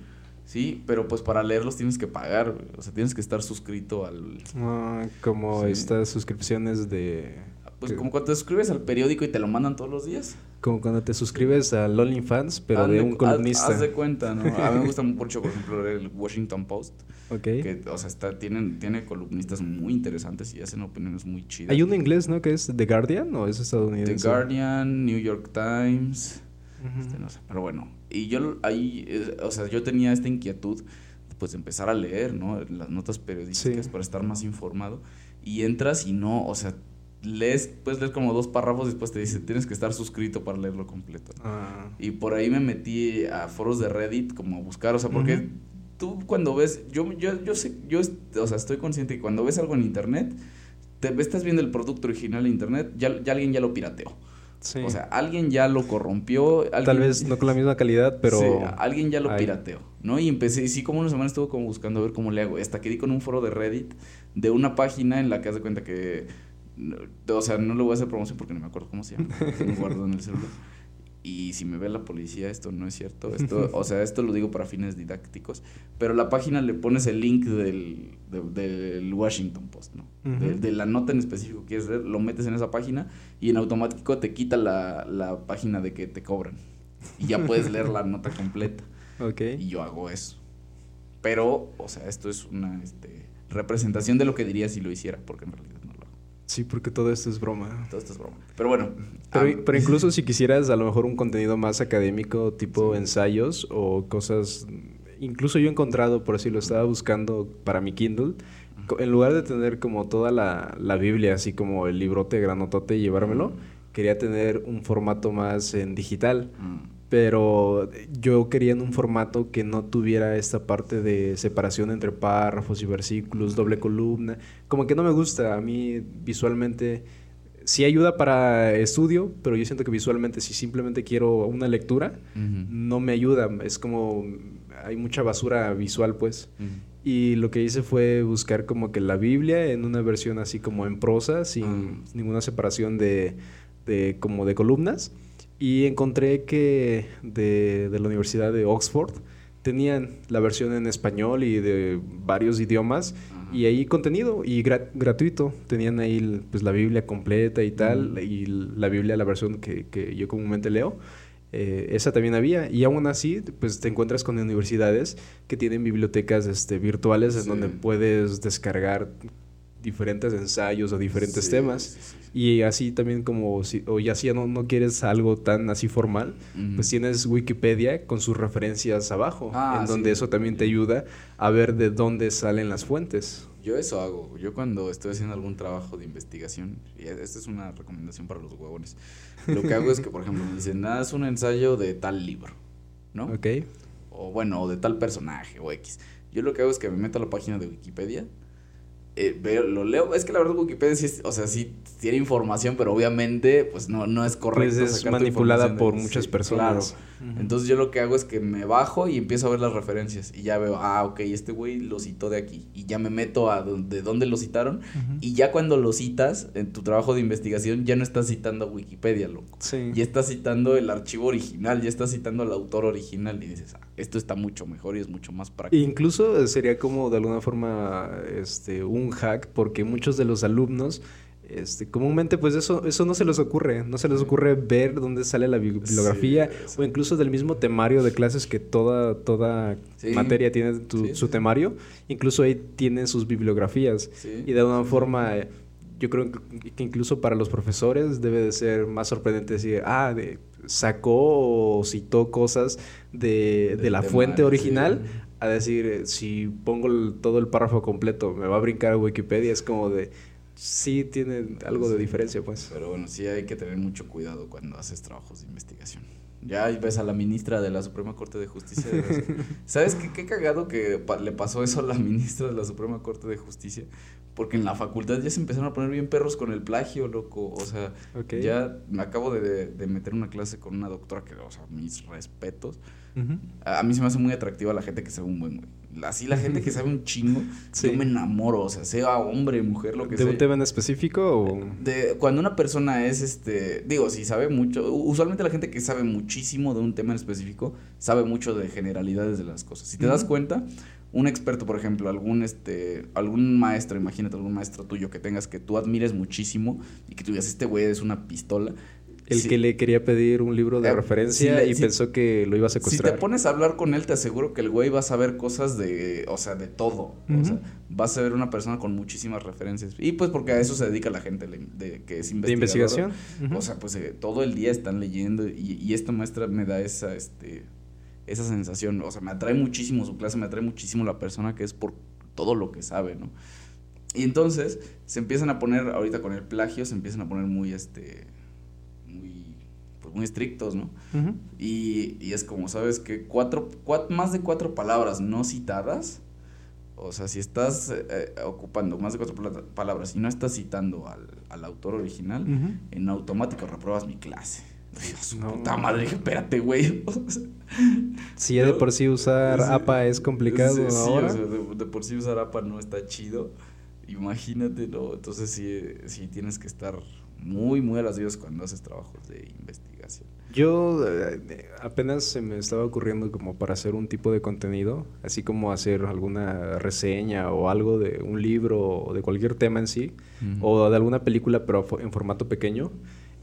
S1: Sí, pero pues para leerlos tienes que pagar, o sea, tienes que estar suscrito al...
S2: Ah, como estas suscripciones de
S1: pues como cuando te suscribes al periódico y te lo mandan todos los días.
S2: Como cuando te suscribes a OnlyFans, pero de un columnista.
S1: Haz, de cuenta, ¿no? A mí me gusta mucho, por ejemplo, el Washington Post.
S2: Ok.
S1: Que, o sea, está, tienen, tiene columnistas muy interesantes y hacen opiniones muy chidas.
S2: Hay un inglés, ¿no? Que es The Guardian o es estadounidense.
S1: The Guardian, New York Times. este, no sé, pero bueno. Y yo ahí, o sea, yo tenía esta inquietud pues de empezar a leer, ¿no? Las notas periodísticas para estar más informado. Y entras y no, o sea, lees, puedes leer como dos párrafos y después te dice, tienes que estar suscrito para leerlo completo. Ah. Y por ahí me metí a foros de Reddit como a buscar, o sea, porque tú cuando ves, yo, yo, yo sé, yo, o sea, estoy consciente que cuando ves algo en internet, te estás viendo el producto original en internet, ya, ya alguien ya lo pirateó. O sea, alguien ya lo corrompió.
S2: Tal vez no con la misma calidad, pero... Sí,
S1: alguien ya lo pirateó, ¿no? Y empecé, y sí, como una semana estuve como buscando a ver cómo le hago. Hasta que di con un foro de Reddit de una página en la que haz de cuenta que o sea, no le voy a hacer promoción porque no me acuerdo cómo se llama. Lo guardo en el celular. Y si me ve la policía, esto no es cierto. Esto, o sea, esto lo digo para fines didácticos. Pero la página le pones el link del, del Washington Post, ¿no? de, la nota en específico que quieres leer, lo metes en esa página y en automático te quita la, la página de que te cobran. Y ya puedes leer la nota completa.
S2: Okay.
S1: Y yo hago eso. Pero, o sea, esto es una este, representación de lo que diría si lo hiciera, porque en realidad
S2: Sí, porque todo esto es broma.
S1: Todo esto es broma. Pero bueno.
S2: Pero, incluso si quisieras a lo mejor un contenido más académico, tipo ensayos o cosas... Incluso yo he encontrado, por así lo estaba buscando para mi Kindle, en lugar de tener como toda la, la Biblia, así como el librote granotote y llevármelo, quería tener un formato más en digital. Mm pero yo quería en un formato que no tuviera esta parte de separación entre párrafos y versículos, doble columna, como que no me gusta, a mí visualmente sí ayuda para estudio, pero yo siento que visualmente si simplemente quiero una lectura, no me ayuda, es como hay mucha basura visual pues. Y lo que hice fue buscar como que la Biblia en una versión así como en prosa, sin ah. ninguna separación de, de como de columnas y encontré que de, la Universidad de Oxford tenían la versión en español y de varios idiomas Y ahí contenido y gratuito. Tenían ahí pues la Biblia completa y tal, y la Biblia, la versión que, que yo comúnmente leo. Eh, esa también había. Y aún así, pues te encuentras con universidades que tienen bibliotecas este, virtuales en donde puedes descargar diferentes ensayos o diferentes temas. Y así también como, si, o ya si no, no quieres algo tan así formal, pues tienes Wikipedia con sus referencias abajo, ah, en donde eso también te ayuda a ver de dónde salen las fuentes.
S1: Yo eso hago. Yo cuando estoy haciendo algún trabajo de investigación, y esta es una recomendación para los huevones, lo que hago es que, por ejemplo, me dicen, nada, es un ensayo de tal libro, ¿no?
S2: Ok.
S1: O bueno, o de tal personaje, o X. Yo lo que hago es que me meto a la página de Wikipedia eh, veo, lo leo. Es que la verdad Wikipedia sí, o sea, sí tiene información, pero obviamente pues no, no es correcto.
S2: Pues es manipulada por muchas personas.
S1: Entonces yo lo que hago es que me bajo y empiezo a ver las referencias y ya veo, ah, ok, este güey lo citó de aquí y ya me meto a de dónde lo citaron y ya cuando lo citas en tu trabajo de investigación ya no estás citando a Wikipedia, loco.
S2: Sí.
S1: Ya estás citando el archivo original, ya estás citando al autor original y dices, ah, esto está mucho mejor y es mucho más práctico.
S2: Incluso sería como de alguna forma este un hack porque muchos de los alumnos este, comúnmente pues eso, eso no se les ocurre, no se les ocurre ver dónde sale la bibliografía o incluso del mismo temario de clases que toda, toda materia tiene su temario, incluso ahí tienen sus bibliografías. Y de alguna forma yo creo que incluso para los profesores debe de ser más sorprendente decir, ah, sacó o citó cosas de, de la fuente original a decir, eh, si pongo todo el párrafo completo, me va a brincar a Wikipedia, es como de, sí tiene algo de diferencia, pues.
S1: Pero bueno, sí hay que tener mucho cuidado cuando haces trabajos de investigación. Ya ves a la ministra de la Suprema Corte de Justicia. ¿Sabes qué, qué cagado que le pasó eso a la ministra de la Suprema Corte de Justicia? Porque en la facultad ya se empezaron a poner bien perros con el plagio, loco. O sea, ya me acabo de, de, meter una clase con una doctora que, o sea, mis respetos. a, mí se me hace muy atractiva la gente que sabe un buen, güey. Así la gente que sabe un chingo, yo me enamoro, o sea, sea hombre, mujer, lo que sea.
S2: ¿De un tema en específico o...?
S1: De, cuando una persona es, este, digo, si sabe mucho, usualmente la gente que sabe muchísimo de un tema en específico, sabe mucho de generalidades de las cosas. Si te das cuenta, un experto, por ejemplo, algún este algún maestro, imagínate algún maestro tuyo que tengas que tú admires muchísimo y que tú digas, este güey es una pistola.
S2: El que le quería pedir un libro de eh, referencia y pensó que lo iba a secuestrar.
S1: Si te pones a hablar con él, te aseguro que el güey va a saber cosas de, o sea, de todo. O sea, va a ser una persona con muchísimas referencias. Y pues porque a eso se dedica la gente de, que es
S2: ¿De investigación?
S1: O sea, pues eh, todo el día están leyendo y, y esta maestra me da esa, este esa sensación. O sea, me atrae muchísimo su clase, me atrae muchísimo la persona que es por todo lo que sabe, ¿no? Y entonces se empiezan a poner, ahorita con el plagio, se empiezan a poner muy, este, muy estrictos, ¿no? y, y, es como, ¿sabes? Que cuatro, más de cuatro palabras no citadas, o sea, si estás eh, eh, ocupando más de cuatro palabras y no estás citando al, al autor original, en automático repruebas mi clase. Dios, puta madre, espérate, güey.
S2: si ya de por sí usar APA es complicado ahora.
S1: de, por sí usar APA no está chido. Imagínate, ¿no? Entonces sí, sí tienes que estar muy, muy a las días cuando haces trabajos de investigación.
S2: Yo eh, apenas se me estaba ocurriendo como para hacer un tipo de contenido, así como hacer alguna reseña o algo de un libro o de cualquier tema en sí, o de alguna película pero en formato pequeño.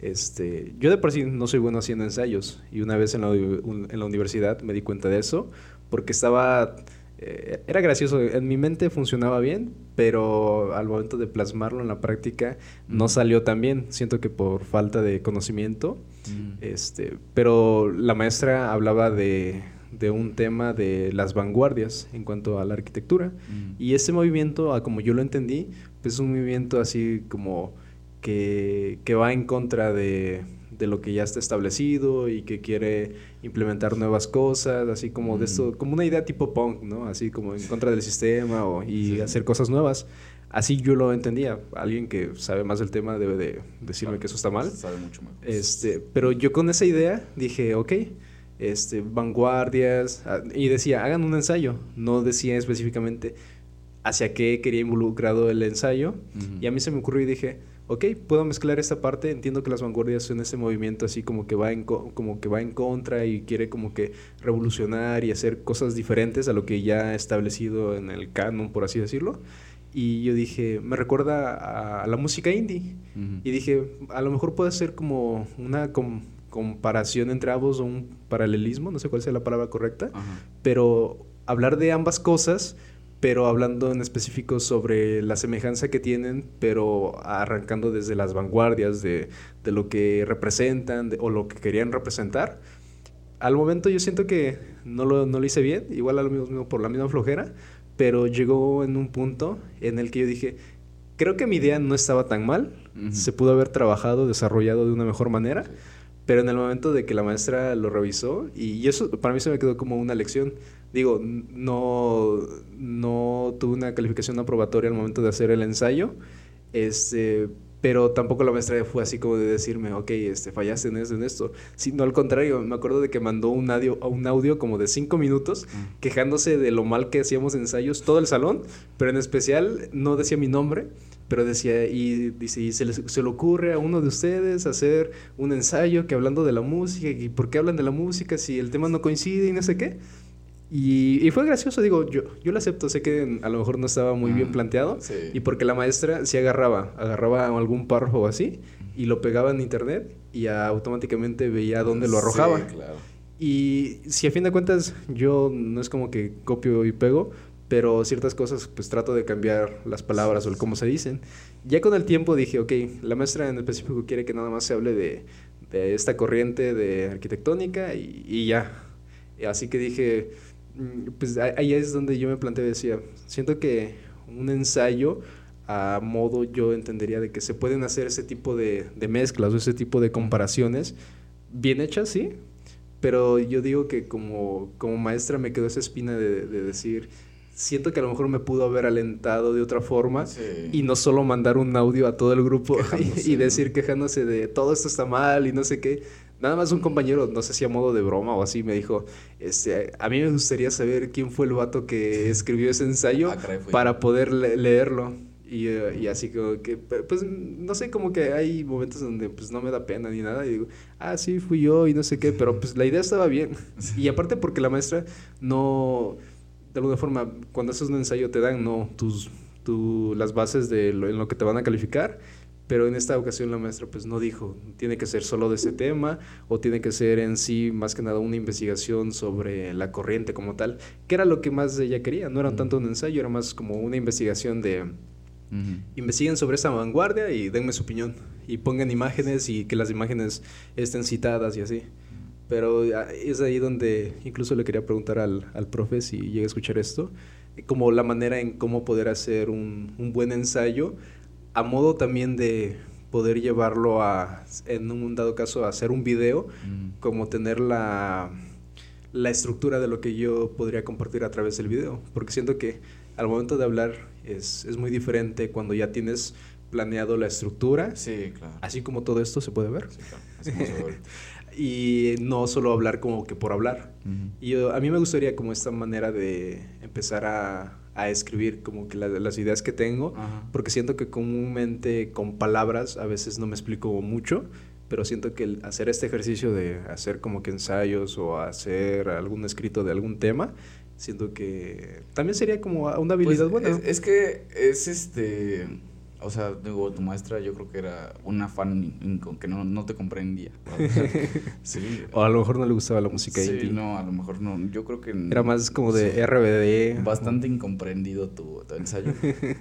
S2: Este, yo de por sí no soy bueno haciendo ensayos y una vez en la, en la universidad me di cuenta de eso porque estaba... Eh, era gracioso, en mi mente funcionaba bien, pero al momento de plasmarlo en la práctica no salió tan bien. Siento que por falta de conocimiento. este, pero la maestra hablaba de, de, un tema de las vanguardias en cuanto a la arquitectura. Y ese movimiento, como yo lo entendí, pues es un movimiento así como que, que va en contra de, de, lo que ya está establecido y que quiere implementar nuevas cosas, así como de esto, como una idea tipo punk, ¿no? Así como en contra del sistema o, y hacer cosas nuevas. Así yo lo entendía. Alguien que sabe más del tema debe de decirme que eso está mal.
S1: Sabe mucho más.
S2: Este, pero yo con esa idea dije, ok, este, vanguardias, ah, y decía, hagan un ensayo. No decía específicamente hacia qué quería involucrado el ensayo. Y a mí se me ocurrió y dije, ok, puedo mezclar esta parte, entiendo que las vanguardias son ese movimiento así como que va en, como que va en contra y quiere como que revolucionar y hacer cosas diferentes a lo que ya ha establecido en el canon, por así decirlo. y yo dije, me recuerda a la música indie. Y dije, a lo mejor puede ser como una comparación entre ambos o un paralelismo, no sé cuál sea la palabra correcta, pero hablar de ambas cosas, pero hablando en específico sobre la semejanza que tienen, pero arrancando desde las vanguardias de, de lo que representan o lo que querían representar. Al momento yo siento que no lo, no lo hice bien, igual a lo mismo por la misma flojera, pero llegó en un punto en el que yo dije, creo que mi idea no estaba tan mal, se pudo haber trabajado, desarrollado de una mejor manera, pero en el momento de que la maestra lo revisó, y, eso para mí se me quedó como una lección, digo, no, no tuve una calificación aprobatoria al momento de hacer el ensayo, este, pero tampoco la maestra fue así como de decirme, ok, este, fallaste en esto, en esto. Sino al contrario, me acuerdo de que mandó un audio, un audio como de cinco minutos mm. quejándose de lo mal que hacíamos ensayos todo el salón, pero en especial no decía mi nombre, pero decía, y dice, y se, les, se le ocurre a uno de ustedes hacer un ensayo que hablando de la música, y por qué hablan de la música si el tema no coincide y no sé qué. Y, fue gracioso, digo, yo, yo lo acepto, sé que a lo mejor no estaba muy bien planteado, y porque la maestra sí agarraba, agarraba algún párrafo así, y lo pegaba en internet, y automáticamente veía dónde lo arrojaba. Y si a fin de cuentas yo no es como que copio y pego, pero ciertas cosas pues trato de cambiar las palabras o el cómo se dicen. Ya con el tiempo dije, ok, la maestra en específico quiere que nada más se hable de, de esta corriente de arquitectónica y, y ya. Así que dije, Mm, pues ahí es donde yo me planteé, decía, siento que un ensayo a modo yo entendería de que se pueden hacer ese tipo de, mezclas o ese tipo de comparaciones bien hechas, sí, pero yo digo que como, como maestra me quedó esa espina de, decir, siento que a lo mejor me pudo haber alentado de otra forma y no solo mandar un audio a todo el grupo y, y, decir quejándose de todo esto está mal y no sé qué, Nada más un compañero, no sé si a modo de broma o así, me dijo, este, a mí me gustaría saber quién fue el vato que escribió ese ensayo ah, para poder leerlo. Y, eh, y, así como que, pues, no sé, como que hay momentos donde pues no me da pena ni nada. Y digo, ah, sí, fui yo y no sé qué, pero pues la idea estaba bien. Y aparte porque la maestra no, de alguna forma, cuando haces un ensayo te dan, no, tus, tu, las bases de lo, en lo que te van a calificar pero en esta ocasión la maestra pues no dijo, tiene que ser solo de ese tema o tiene que ser en sí más que nada una investigación sobre la corriente como tal, que era lo que más ella quería, no era tanto un ensayo, era más como una investigación de... Investiguen sobre esa vanguardia y denme su opinión y pongan imágenes y que las imágenes estén citadas y así. Pero ah, es ahí donde incluso le quería preguntar al, al profe si llega a escuchar esto, como la manera en cómo poder hacer un, un buen ensayo a modo también de poder llevarlo a, en un dado caso, a hacer un video, mm. como tener la, la estructura de lo que yo podría compartir a través del video. Porque siento que al momento de hablar es, es muy diferente cuando ya tienes planeado la estructura.
S1: Sí, claro.
S2: Así como todo esto se puede ver. Sí, claro. y no solo hablar como que por hablar. Y a mí me gustaría como esta manera de empezar a a escribir como que las ideas que tengo, porque siento que comúnmente con palabras a veces no me explico mucho, pero siento que el hacer este ejercicio de hacer como que ensayos o hacer algún escrito de algún tema, siento que también sería como una habilidad
S1: pues,
S2: buena.
S1: es que es este o sea, digo, tu maestra yo creo que era una fan que no, no te comprendía.
S2: sí. O a lo mejor no le gustaba la música
S1: sí, no, a lo mejor no. Yo creo que...
S2: Era más como de RBD.
S1: Bastante incomprendido tu, ensayo.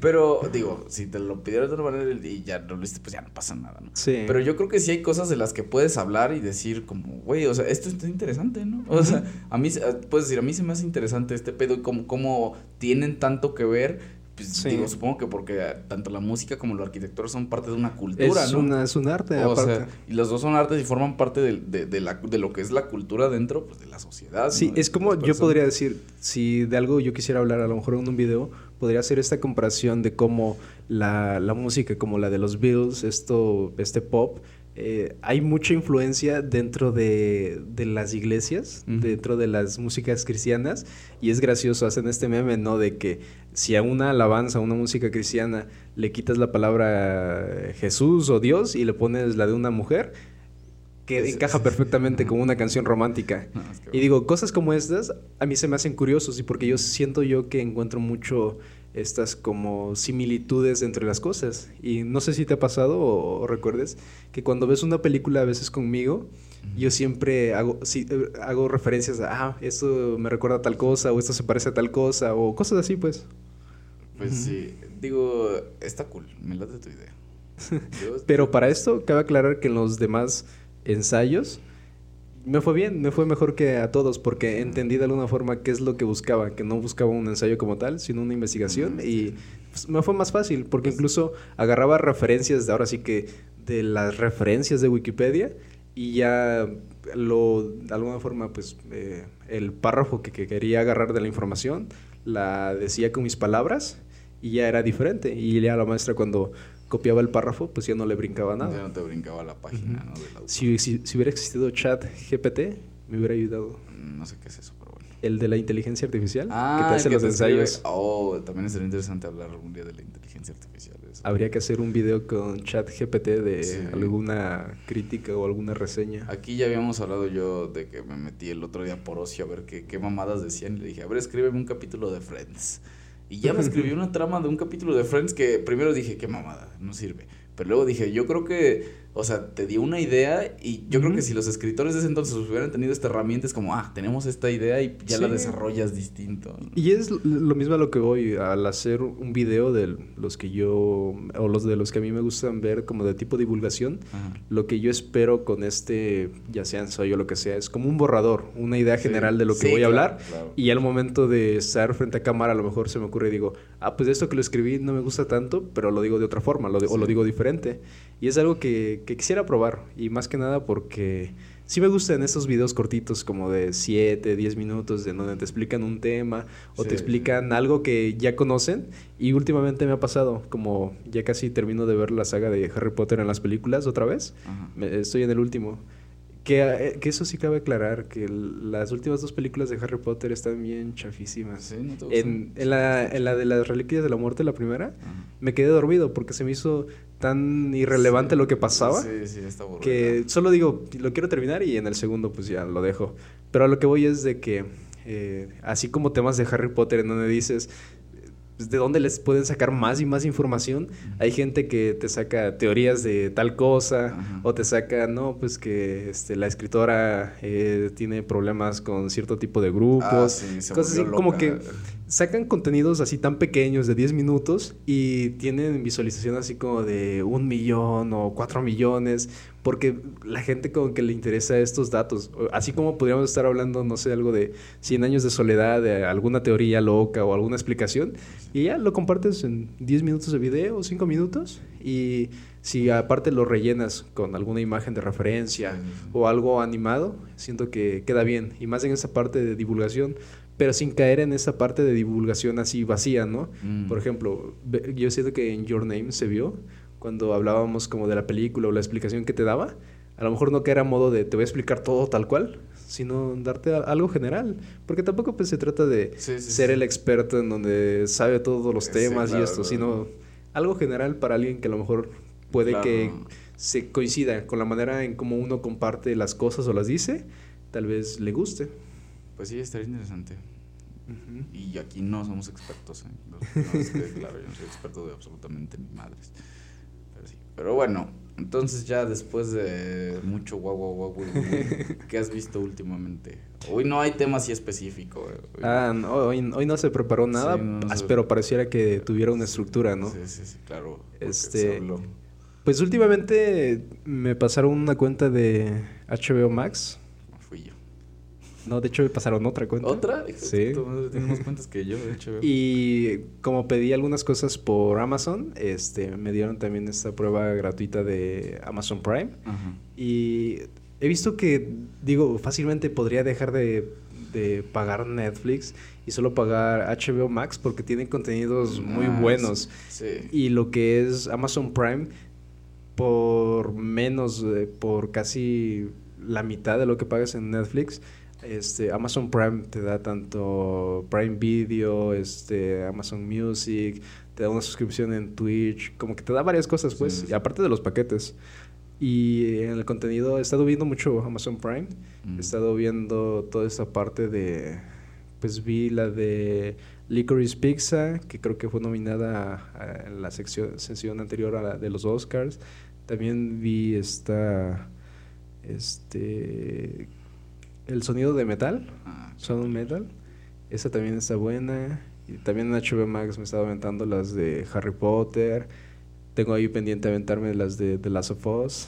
S1: Pero, digo, si te lo pidieron de otra manera y ya lo viste, pues ya no pasa nada, ¿no? Sí. Pero yo creo que sí hay cosas de las que puedes hablar y decir como, güey, o sea, esto está interesante, ¿no? O sea, a mí, puedes decir, a mí se me hace interesante este pedo y como, cómo tienen tanto que ver pues, digo, supongo que porque tanto la música como la arquitectura son parte de una cultura,
S2: es
S1: ¿no?
S2: Una, es un arte, o Sea,
S1: y los dos son artes y forman parte de, de, la, de lo que es la cultura dentro pues, de la sociedad.
S2: Sí, es como yo podría decir, si de algo yo quisiera hablar, a lo mejor en un video, podría hacer esta comparación de cómo la, la música, como la de los Beatles, esto, este pop, eh, hay mucha influencia dentro de, de las iglesias, dentro de las músicas cristianas, y es gracioso, hacen este meme, ¿no? De que si a una alabanza, a una música cristiana, le quitas la palabra Jesús o Dios y le pones la de una mujer, que encaja perfectamente con una canción romántica. y digo, cosas como estas a mí se me hacen curiosos y porque yo siento yo que encuentro mucho estas como similitudes entre las cosas. Y no sé si te ha pasado o, recuerdes que cuando ves una película a veces conmigo, yo siempre hago, sí, eh, hago referencias a, ah, esto me recuerda a tal cosa, o esto se parece a tal cosa, o cosas así, pues.
S1: Pues sí, digo, está cool, me late tu idea.
S2: Pero para esto, cabe aclarar que en los demás ensayos me fue bien, me fue mejor que a todos porque entendí de alguna forma qué es lo que buscaba, que no buscaba un ensayo como tal, sino una investigación y pues, me fue más fácil porque incluso agarraba referencias, de ahora sí que de las referencias de Wikipedia y ya lo, de alguna forma, pues eh, el párrafo que, que quería agarrar de la información la decía con mis palabras y ya era diferente. Y ya la maestra cuando copiaba el párrafo, pues ya no le brincaba nada.
S1: Ya no te brincaba la página, ¿no?
S2: Si, si, hubiera existido chat GPT, me hubiera ayudado.
S1: No sé qué es eso, pero bueno.
S2: El de la inteligencia artificial,
S1: ah, que te hace los ensayos. Oh, también sería interesante hablar algún día de la inteligencia artificial.
S2: Habría que hacer un video con chat GPT de alguna crítica o alguna reseña.
S1: Aquí ya habíamos hablado yo de que me metí el otro día por ocio a ver qué, qué mamadas decían y le dije, a ver, escríbeme un capítulo de Friends. Y ya me escribió una trama de un capítulo de Friends que primero dije, qué mamada, no sirve. Pero luego dije, yo creo que o sea, te dio una idea y yo creo que si los escritores de ese entonces hubieran tenido esta herramienta es como, ah, tenemos esta idea y ya la desarrollas distinto.
S2: Y es lo mismo a lo que voy al hacer un video de los que yo, o los de los que a mí me gustan ver como de tipo divulgación, lo que yo espero con este, ya sea ensayo o lo que sea, es como un borrador, una idea general de lo que voy a hablar y al momento de estar frente a cámara a lo mejor se me ocurre y digo, ah, pues esto que lo escribí no me gusta tanto, pero lo digo de otra forma, lo o lo digo diferente. Y es algo que, quisiera probar. Y más que nada porque sí me gustan estos videos cortitos como de 7, 10 minutos de donde te explican un tema o te explican algo que ya conocen. Y últimamente me ha pasado, como ya casi termino de ver la saga de Harry Potter en las películas otra vez. estoy en el último. Eh, que, eso sí cabe aclarar, que las últimas dos películas de Harry Potter están bien chafísimas. en, la, en, la, de las Reliquias de la Muerte, la primera, me quedé dormido porque se me hizo tan irrelevante lo que pasaba.
S1: Sí, sí, está
S2: Que solo digo, lo quiero terminar y en el segundo pues ya lo dejo. Pero a lo que voy es de que, eh, así como temas de Harry Potter en donde dices, pues, de dónde les pueden sacar más y más información. Hay gente que te saca teorías de tal cosa o te saca, no, pues que este, la escritora eh, tiene problemas con cierto tipo de grupos. Ah, cosas así como que sacan contenidos así tan pequeños de 10 minutos y tienen visualización así como de un millón o cuatro millones porque la gente como que le interesa estos datos. Así como podríamos estar hablando, no sé, algo de 100 años de soledad, de alguna teoría loca o alguna explicación, y ya lo compartes en 10 minutos de video o 5 minutos, y si aparte lo rellenas con alguna imagen de referencia o algo animado, siento que queda bien, y más en esa parte de divulgación, pero sin caer en esa parte de divulgación así vacía, ¿no? Mm. Por ejemplo, yo siento que en Your Name se vio cuando hablábamos como de la película o la explicación que te daba, a lo mejor no que era modo de te voy a explicar todo tal cual, sino darte algo general, porque tampoco pues se trata de ser el experto en donde sabe todos los temas y esto, sino algo general para alguien que a lo mejor puede que se coincida con la manera en cómo uno comparte las cosas o las dice, tal vez le guste.
S1: Pues sí, estaría interesante. Y aquí no somos expertos. ¿eh? claro, yo no soy experto de absolutamente ni madres. Pero bueno, entonces ya después de mucho guau guau guau, ¿qué has visto últimamente? Hoy no hay tema así específico.
S2: Hoy, ah, no, hoy, no se preparó nada, pero pareciera que tuviera una estructura, ¿no?
S1: Sí, sí, sí, claro.
S2: Este, pues últimamente me pasaron una cuenta de HBO Max no, de hecho me pasaron otra cuenta.
S1: ¿Otra?
S2: Sí.
S1: Tienes más cuentas que yo, de hecho.
S2: Y como pedí algunas cosas por Amazon, este, me dieron también esta prueba gratuita de Amazon Prime. Y he visto que, digo, fácilmente podría dejar de, pagar Netflix y solo pagar HBO Max porque tienen contenidos muy ah, buenos. Y lo que es Amazon Prime, por menos, por casi la mitad de lo que pagas en Netflix, este, Amazon Prime te da tanto Prime Video, este, Amazon Music, te da una suscripción en Twitch, como que te da varias cosas, pues, y aparte de los paquetes. Y en el contenido he estado viendo mucho Amazon Prime, he estado viendo toda esta parte de pues vi la de Licorice Pizza, que creo que fue nominada en la sección, sesión anterior a la de los Oscars. También vi esta, este, El sonido de metal, ah, Sound Metal. Esa también está buena. Y también en HBO Max me estaba aventando las de Harry Potter. Tengo ahí pendiente aventarme las de The Last of Us.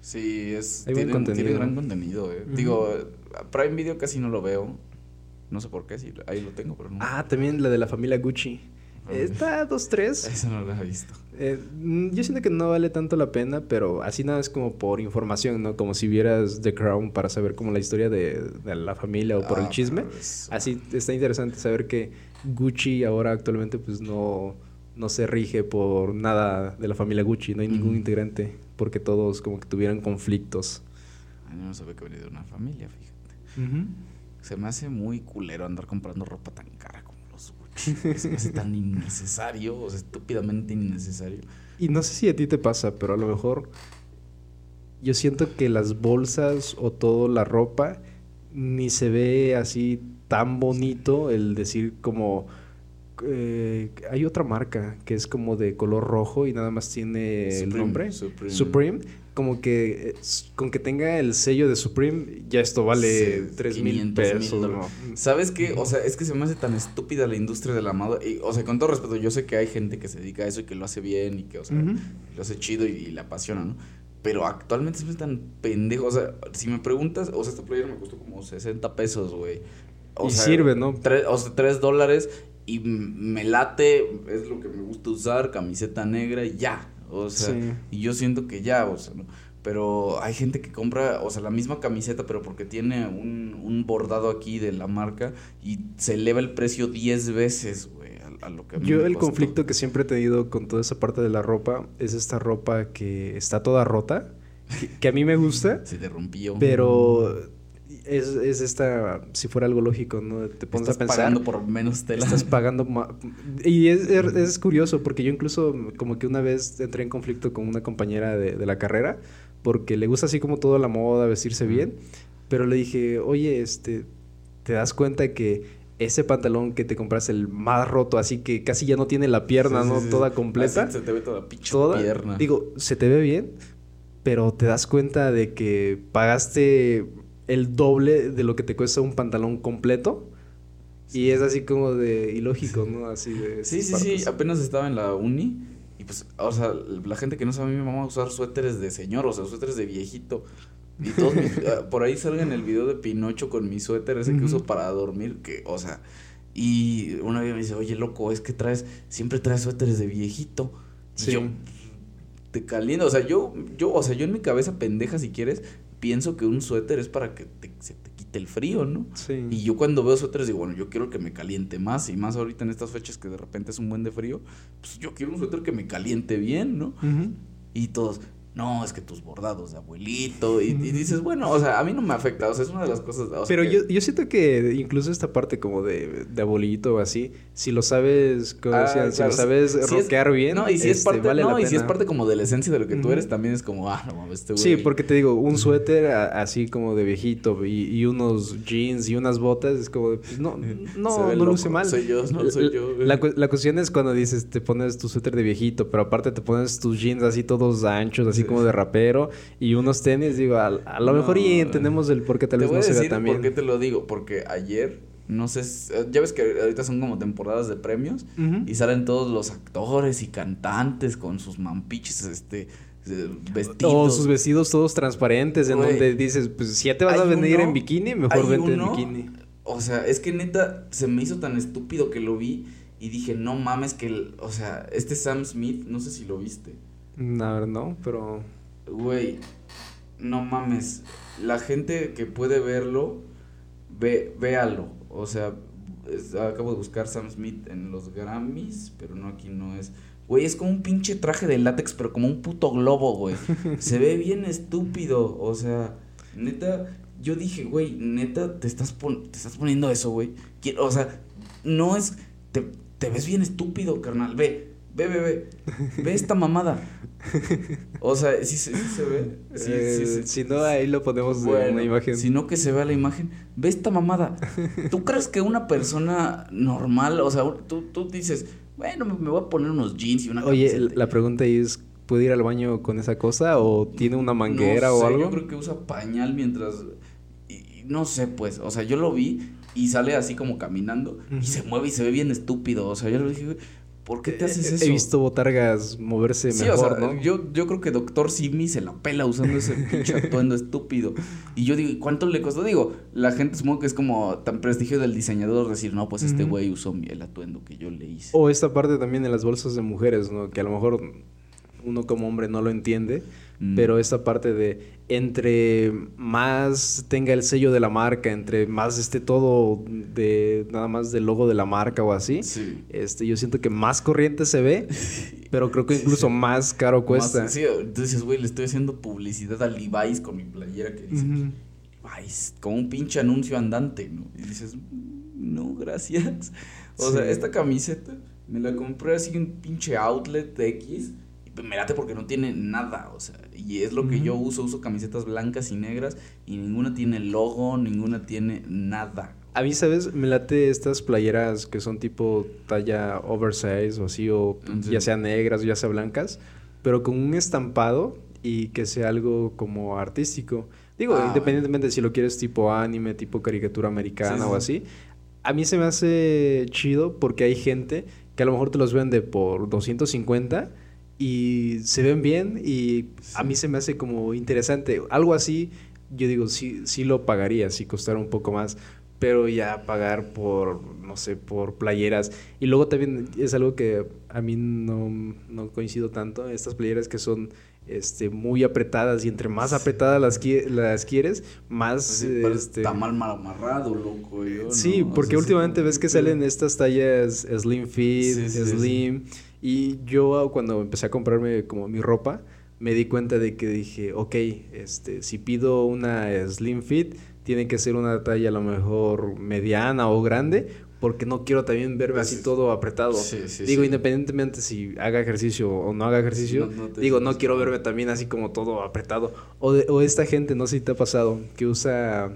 S1: Sí, es, tiene, tiene, gran contenido. Eh. Digo, Prime Video casi no lo veo. No sé por qué, sí, ahí lo tengo, pero no.
S2: Ah, también la de la familia Gucci. Está 2-3.
S1: Eso no lo he visto.
S2: Eh, mm, yo siento que no vale tanto la pena, pero así nada es como por información, ¿no? Como si vieras The Crown para saber como la historia de, la familia o por el ah, chisme. Así está interesante saber que Gucci ahora actualmente pues no, no se rige por nada de la familia Gucci, no hay ningún integrante, porque todos como que tuvieran conflictos.
S1: Yo no sabía que venía de una familia, fíjate. Se me hace muy culero andar comprando ropa tan cara hace tan innecesario, o sea, estúpidamente innecesario.
S2: Y no sé si a ti te pasa, pero a lo mejor yo siento que las bolsas o toda la ropa ni se ve así tan bonito el decir como... Eh, hay otra marca que es como de color rojo y nada más tiene el nombre Supreme. Como que con que tenga el sello de Supreme, ya esto vale tres mil pesos.
S1: ¿Sabes qué? O sea, es que se me hace tan estúpida la industria de la moda. Y, o sea, con todo respeto, yo sé que hay gente que se dedica a eso y que lo hace bien y que, o sea, lo hace chido y, y le apasiona, ¿no? Pero actualmente se me tan pendejo. O sea, si me preguntas, o sea, esta playera me costó como 60 pesos, güey.
S2: y sirve, ¿no?
S1: o sea, 3 dólares y me late, es lo que me gusta usar, camiseta negra y ya. O sea, y yo siento que ya, o sea, ¿no? Pero hay gente que compra, o sea, la misma camiseta, pero porque tiene un, un bordado aquí de la marca y se eleva el precio 10 veces, güey. A, lo que
S2: Yo el conflicto que siempre he tenido con toda esa parte de la ropa es esta ropa que está toda rota, que, a mí me gusta.
S1: Se derrumpió.
S2: Pero es, es, esta, si fuera algo lógico, ¿no? Te pones a pensar.
S1: pagando por menos tela.
S2: Estás pagando más. Y es, es, curioso, porque yo incluso como que una vez entré en conflicto con una compañera de, de la carrera, porque le gusta así como toda la moda, vestirse bien, pero le dije, oye, este, ¿te das cuenta que ese pantalón que te compras el más roto, así que casi ya no tiene la pierna, ¿no? toda completa.
S1: se te ve toda pinche pierna.
S2: Digo, se te ve bien, pero te das cuenta de que pagaste el doble de lo que te cuesta un pantalón completo. Y es así como de ilógico, ¿no? Así de...
S1: Sí, sí, sí. Apenas estaba en la uni. Y pues, o sea, la gente que no sabe, a mí me a usar suéteres de señor, o sea, suéteres de viejito. Y todos ah, por ahí salga en el video de Pinocho con mi suéter ese que uso para dormir, que, o sea, y una vez me dice, oye, loco, es que traes, siempre traes suéteres de viejito. Y yo, te caliento, o sea, yo, yo, o sea, yo en mi cabeza pendeja, si quieres, pienso que un suéter es para que se te quite el frío, ¿no? Sí. Y yo cuando veo suéteres digo, bueno, yo quiero que me caliente más y más ahorita en estas fechas que de repente es un buen de frío, pues yo quiero un suéter que me caliente bien, ¿no? Y todos, no, es que tus bordados de abuelito. Y, dices, bueno, o sea, a mí no me afecta. O sea, es una de las cosas.
S2: Pero yo, yo siento que incluso esta parte como de, de abuelito o así, si lo sabes, ah, si lo sabes rockear bien,
S1: no, y si es este, parte, no, y si es parte como de la esencia de lo que tú eres, también es como, ah, no mames, este güey.
S2: Sí, porque te digo, un suéter así como de viejito y, y, unos jeans y unas botas, es como, pues, no, no, no luce mal.
S1: Soy yo, no soy yo.
S2: La, la, cuestión es cuando dices, te pones tu suéter de viejito, pero aparte te pones tus jeans así todos anchos, así como de rapero y unos tenis, digo, a, lo mejor y entendemos el por qué tal vez no se vea también.
S1: ¿Por qué te lo digo? Porque ayer, no sé, ya ves que ahorita son como temporadas de premios y salen todos los actores y cantantes con sus mampiches, este vestidos.
S2: Todos sus vestidos todos transparentes, en donde dices, pues si ya te vas a venir en bikini, mejor vente en bikini.
S1: O sea, es que neta se me hizo tan estúpido que lo vi y dije, no mames que, o sea, este Sam Smith, no sé si lo viste.
S2: A ver, no, pero...
S1: Güey, no mames. La gente que puede verlo, ve, véalo. O sea, acabo de buscar Sam Smith en los Grammys, pero no, aquí no es. Güey, es como un pinche traje de látex, pero como un puto globo, güey. Se ve bien estúpido. O sea, neta, yo dije, güey, neta, te estás, te estás poniendo eso, güey. O sea, no es. Te, te ves bien estúpido, carnal. Ve, ve, ve, ve. Ve esta mamada. O sea, sí, se ve.
S2: Eh, si no, ahí lo ponemos en una imagen.
S1: Si no, que se vea la imagen. Ve esta mamada. ¿Tú crees que una persona normal, o sea, tú, tú dices, bueno, me voy a poner unos jeans y una
S2: Oye, la pregunta es, ¿puede ir al baño con esa cosa o tiene una manguera o algo?
S1: Yo creo que usa pañal mientras... Y, no sé, pues, o sea, yo lo vi y sale así como caminando y se mueve y se ve bien estúpido. O sea, yo le dije, ¿Por qué te haces eso?
S2: He visto botargas moverse mejor, ¿no?
S1: Yo, yo creo que Doctor Simi se la pela usando ese pinche atuendo estúpido. Y yo digo, ¿cuánto le costó? Digo, la gente supongo que es como tan prestigio del diseñador decir, no, pues este güey usó el atuendo que yo le hice.
S2: O esta parte también en las bolsas de mujeres, ¿no? Que a lo mejor uno como hombre no lo entiende, mm. pero esta parte de entre más tenga el sello de la marca, entre más esté todo de nada más del logo de la marca o así, este yo siento que más corriente se ve, pero creo que incluso más caro cuesta.
S1: sí, entonces güey, le estoy haciendo publicidad a Levi's con mi playera que dice Levi's, como un pinche anuncio andante, ¿no? Y dices, no, gracias. O sea, esta camiseta me la compré así en un pinche outlet X me late porque no tiene nada, o sea, y es lo que yo uso, uso camisetas blancas y negras y ninguna tiene logo, ninguna tiene nada.
S2: A mí, ¿sabes? Me late estas playeras que son tipo talla oversize o así, o ya sea negras o ya sea blancas, pero con un estampado y que sea algo como artístico. Digo, ah, independientemente si lo quieres tipo anime, tipo caricatura americana o así, a mí se me hace chido porque hay gente que a lo mejor te los vende por 250 y se ven bien y a mí se me hace como interesante. Algo así, yo digo, sí, sí lo pagaría, si costara un poco más, pero ya pagar por, no sé, por playeras. Y luego también es algo que a mí no, no coincido tanto, estas playeras que son este, muy apretadas y entre más apretadas las, las quieres, más... este,
S1: está mal amarrado, loco.
S2: sí, porque últimamente ves que salen estas tallas slim fit, slim... Y yo cuando empecé a comprarme como mi ropa, me di cuenta de que dije, ok, este, si pido una slim fit, tiene que ser una talla a lo mejor mediana o grande, porque no quiero también verme así todo apretado. digo, independientemente si haga ejercicio o no haga ejercicio, digo, no quiero verme también así como todo apretado. O, o esta gente, no sé si te ha pasado, que usa,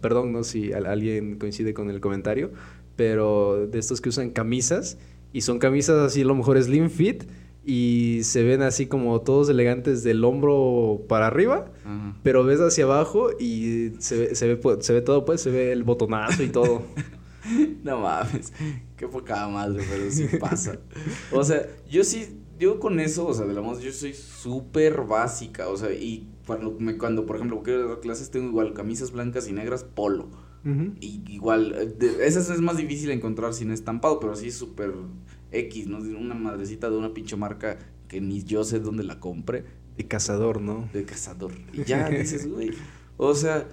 S2: perdón, no si alguien coincide con el comentario, pero de estos que usan camisas y son camisas así a lo mejor slim fit y se ven así como todos elegantes del hombro para arriba, pero ves hacia abajo y se ve, se, ve, se ve todo, pues se ve el botonazo y todo.
S1: no mames, qué poca madre, pero sí pasa. O sea, yo sí, yo con eso, o sea, de la moda, yo soy súper básica, o sea, y cuando, me, cuando por ejemplo, quiero dar clases, tengo igual camisas blancas y negras polo. Y igual, eh, esas es más difícil encontrar sin estampado, pero así súper X, ¿no? Una madrecita de una pinche marca que ni yo sé dónde la compré.
S2: De cazador, ¿no?
S1: De cazador. Y ya dices, güey. O sea,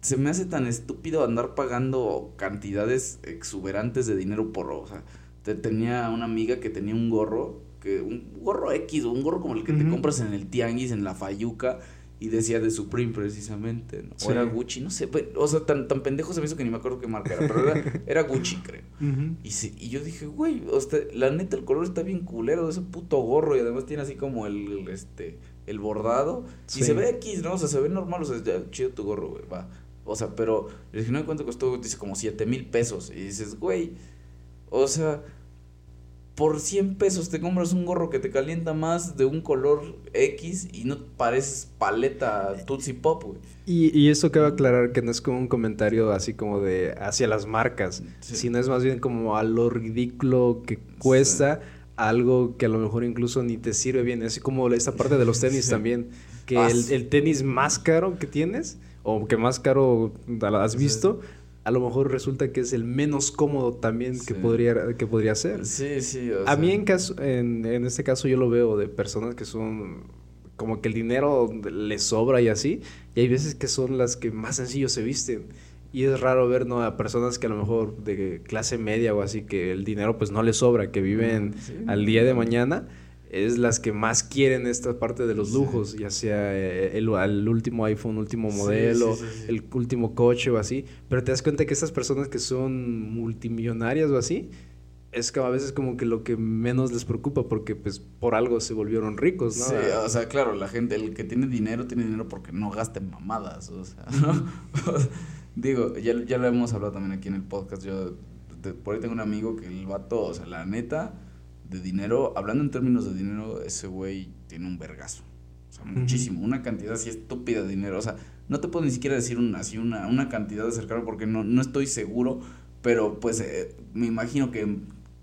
S1: se me hace tan estúpido andar pagando cantidades exuberantes de dinero por. O sea, te, tenía una amiga que tenía un gorro, que un gorro X, o un gorro como el que te compras en el Tianguis, en la Fayuca y decía de Supreme precisamente, ¿no? o era Gucci, no sé, pues, o sea, tan, tan pendejo se me hizo que ni me acuerdo qué marca era, pero era, Gucci, creo. y, y yo dije, güey, la neta el color está bien culero de ese puto gorro y además tiene así como el, este, el bordado y se ve X, ¿no? O sea, se ve normal, o sea, chido tu gorro, güey, va. O sea, pero el dije, no, ¿cuánto costó? Dice como 7 mil pesos y dices, güey, o sea por 100 pesos te compras un gorro que te calienta más de un color X y no pareces paleta Tootsie Pop, güey.
S2: Y, y eso cabe aclarar que no es como un comentario así como de hacia las marcas, sino es más bien como a lo ridículo que cuesta algo que a lo mejor incluso ni te sirve bien. Así como esta parte de los tenis también, que ah, el, el, tenis más caro que tienes o que más caro has visto a lo mejor resulta que es el menos cómodo también que, podría, que podría ser.
S1: Sí, sí.
S2: a mí en, caso, en, en, este caso yo lo veo de personas que son como que el dinero les sobra y así, y hay veces que son las que más sencillo se visten. Y es raro ver ¿no? a personas que a lo mejor de clase media o así, que el dinero pues no les sobra, que viven al día de mañana es las que más quieren esta parte de los lujos, ya sea eh, el, último iPhone, último modelo, el último coche o así. Pero te das cuenta que estas personas que son multimillonarias o así, es que a veces como que lo que menos les preocupa porque pues por algo se volvieron ricos, ¿no?
S1: Sí, o sea, claro, la gente, el que tiene dinero, tiene dinero porque no gasta en mamadas, o sea, ¿no? Digo, ya, ya lo hemos hablado también aquí en el podcast, yo por ahí tengo un amigo que el vato, o sea, la neta, de dinero, hablando en términos de dinero, ese güey tiene un vergazo. O sea, muchísimo, una cantidad así estúpida de dinero. O sea, no te puedo ni siquiera decir una, así una, una cantidad de cercano porque no, no estoy seguro, pero pues eh, me imagino que,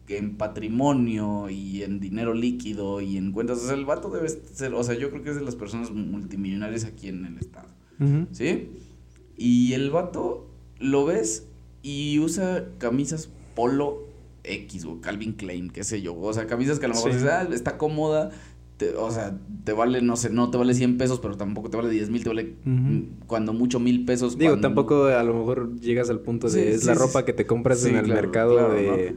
S1: que, en patrimonio y en dinero líquido y en cuentas, o sea, el vato debe ser, o sea, yo creo que es de las personas multimillonarias aquí en el estado, ¿sí? Y el vato lo ves y usa camisas polo X o Calvin Klein, qué sé yo. O sea, camisas que a lo mejor ah, está cómoda. o sea, te vale, no sé, no te vale 100 pesos, pero tampoco te vale 10 mil, te vale cuando mucho mil pesos.
S2: Digo, tampoco a lo mejor llegas al punto de es la ropa que te compras en el mercado de,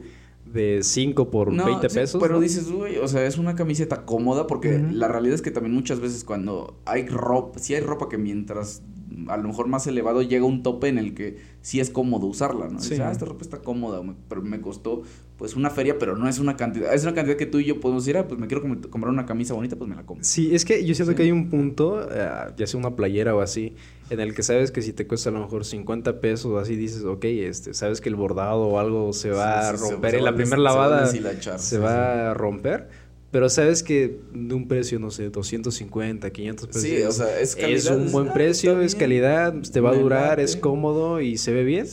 S2: de 5 por 20 pesos.
S1: Pero dices, uy, o sea, es una camiseta cómoda porque la realidad es que también muchas veces cuando hay ropa, si hay ropa que mientras a lo mejor más elevado llega un tope en el que sí es cómodo usarla, ¿no? Sí. ah, esta ropa está cómoda, pero me costó pues una feria, pero no es una cantidad, es una cantidad que tú y yo podemos decir, ah, pues me quiero comprar una camisa bonita, pues me la compro.
S2: Sí, es que yo siento que hay un punto, eh, ya sea una playera o así, en el que sabes que si te cuesta a lo mejor 50 pesos o así, dices, ok, este, sabes que el bordado o algo se va a romper en la primera lavada se va a romper pero sabes que de un precio, no sé, 250, 500 pesos.
S1: Sí, o sea, es calidad.
S2: Es un buen precio, es calidad, te va a durar, es cómodo y se ve bien.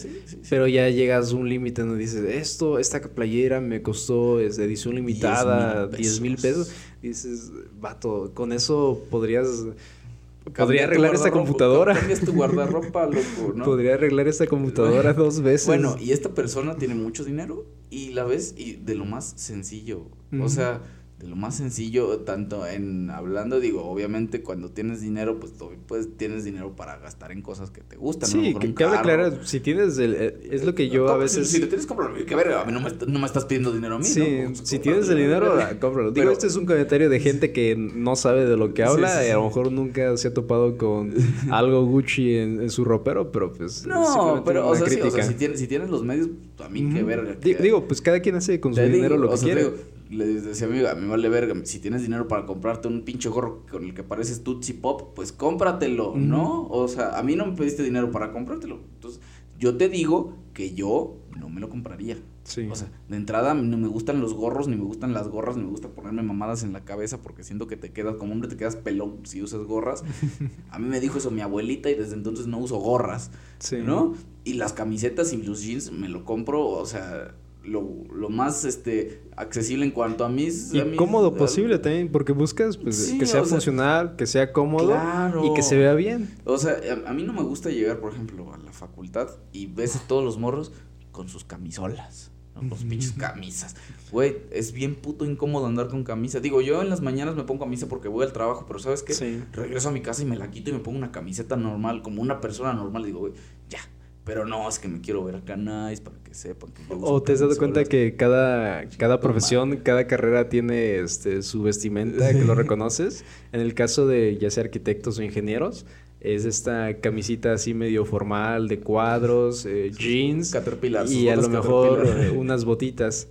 S2: pero ya llegas a un límite donde dices, esto, esta playera me costó, es de edición limitada, 10 mil pesos. dices, vato, con eso podrías... Podría arreglar esta computadora.
S1: Cambias tu guardarropa, loco, ¿no?
S2: Podría arreglar esta computadora dos veces.
S1: Bueno, y esta persona tiene mucho dinero y la ves y de lo más sencillo. O sea, lo más sencillo, tanto en hablando, digo, obviamente cuando tienes dinero, pues, pues tienes dinero para gastar en cosas que te gustan.
S2: Sí, que cabe aclarar, si tienes, el, eh, es lo que yo a veces...
S1: Si, lo tienes, cómpralo, que ver, a mí no me, no me, estás pidiendo dinero a mí,
S2: Sí, si tienes el dinero, cómpralo. Digo, este es un comentario de gente que no sabe de lo que habla, y a lo mejor nunca se ha topado con algo Gucci en, su ropero, pero pues...
S1: No, pero, o sea, sí, o sea, si, tienes, si tienes los medios, a mí qué verga.
S2: Digo, pues cada quien hace con su dinero lo que quiere
S1: le decía a mi a mí vale verga, si tienes dinero para comprarte un pinche gorro con el que pareces Tootsie Pop, pues cómpratelo, ¿no? O sea, a mí no me pediste dinero para comprártelo. Entonces, yo te digo que yo no me lo compraría. Sí. O sea, de entrada no me gustan los gorros, ni me gustan las gorras, ni me gusta ponerme mamadas en la cabeza porque siento que te quedas, como hombre te quedas pelón si usas gorras. a mí me dijo eso mi abuelita y desde entonces no uso gorras, sí. ¿no? Y las camisetas y los jeans me lo compro, o sea, lo, lo, más este accesible en cuanto a mis...
S2: Y cómodo posible también, porque buscas pues, que sea funcional, que sea cómodo y que se vea bien.
S1: O sea, a, mí no me gusta llegar, por ejemplo, a la facultad y ves a todos los morros con sus camisolas. ¿no? Los pinches camisas. Güey, es bien puto incómodo andar con camisa. Digo, yo en las mañanas me pongo camisa porque voy al trabajo, pero ¿sabes qué? Regreso a mi casa y me la quito y me pongo una camiseta normal, como una persona normal. digo, güey, ya, pero no, es que me quiero ver acá nice para que sepan que yo
S2: O te has dado cuenta que cada, cada profesión, cada carrera tiene este, su vestimenta que lo reconoces. En el caso de ya sea arquitectos o ingenieros, es esta camisita así medio formal de cuadros, eh, jeans y a lo mejor unas botitas.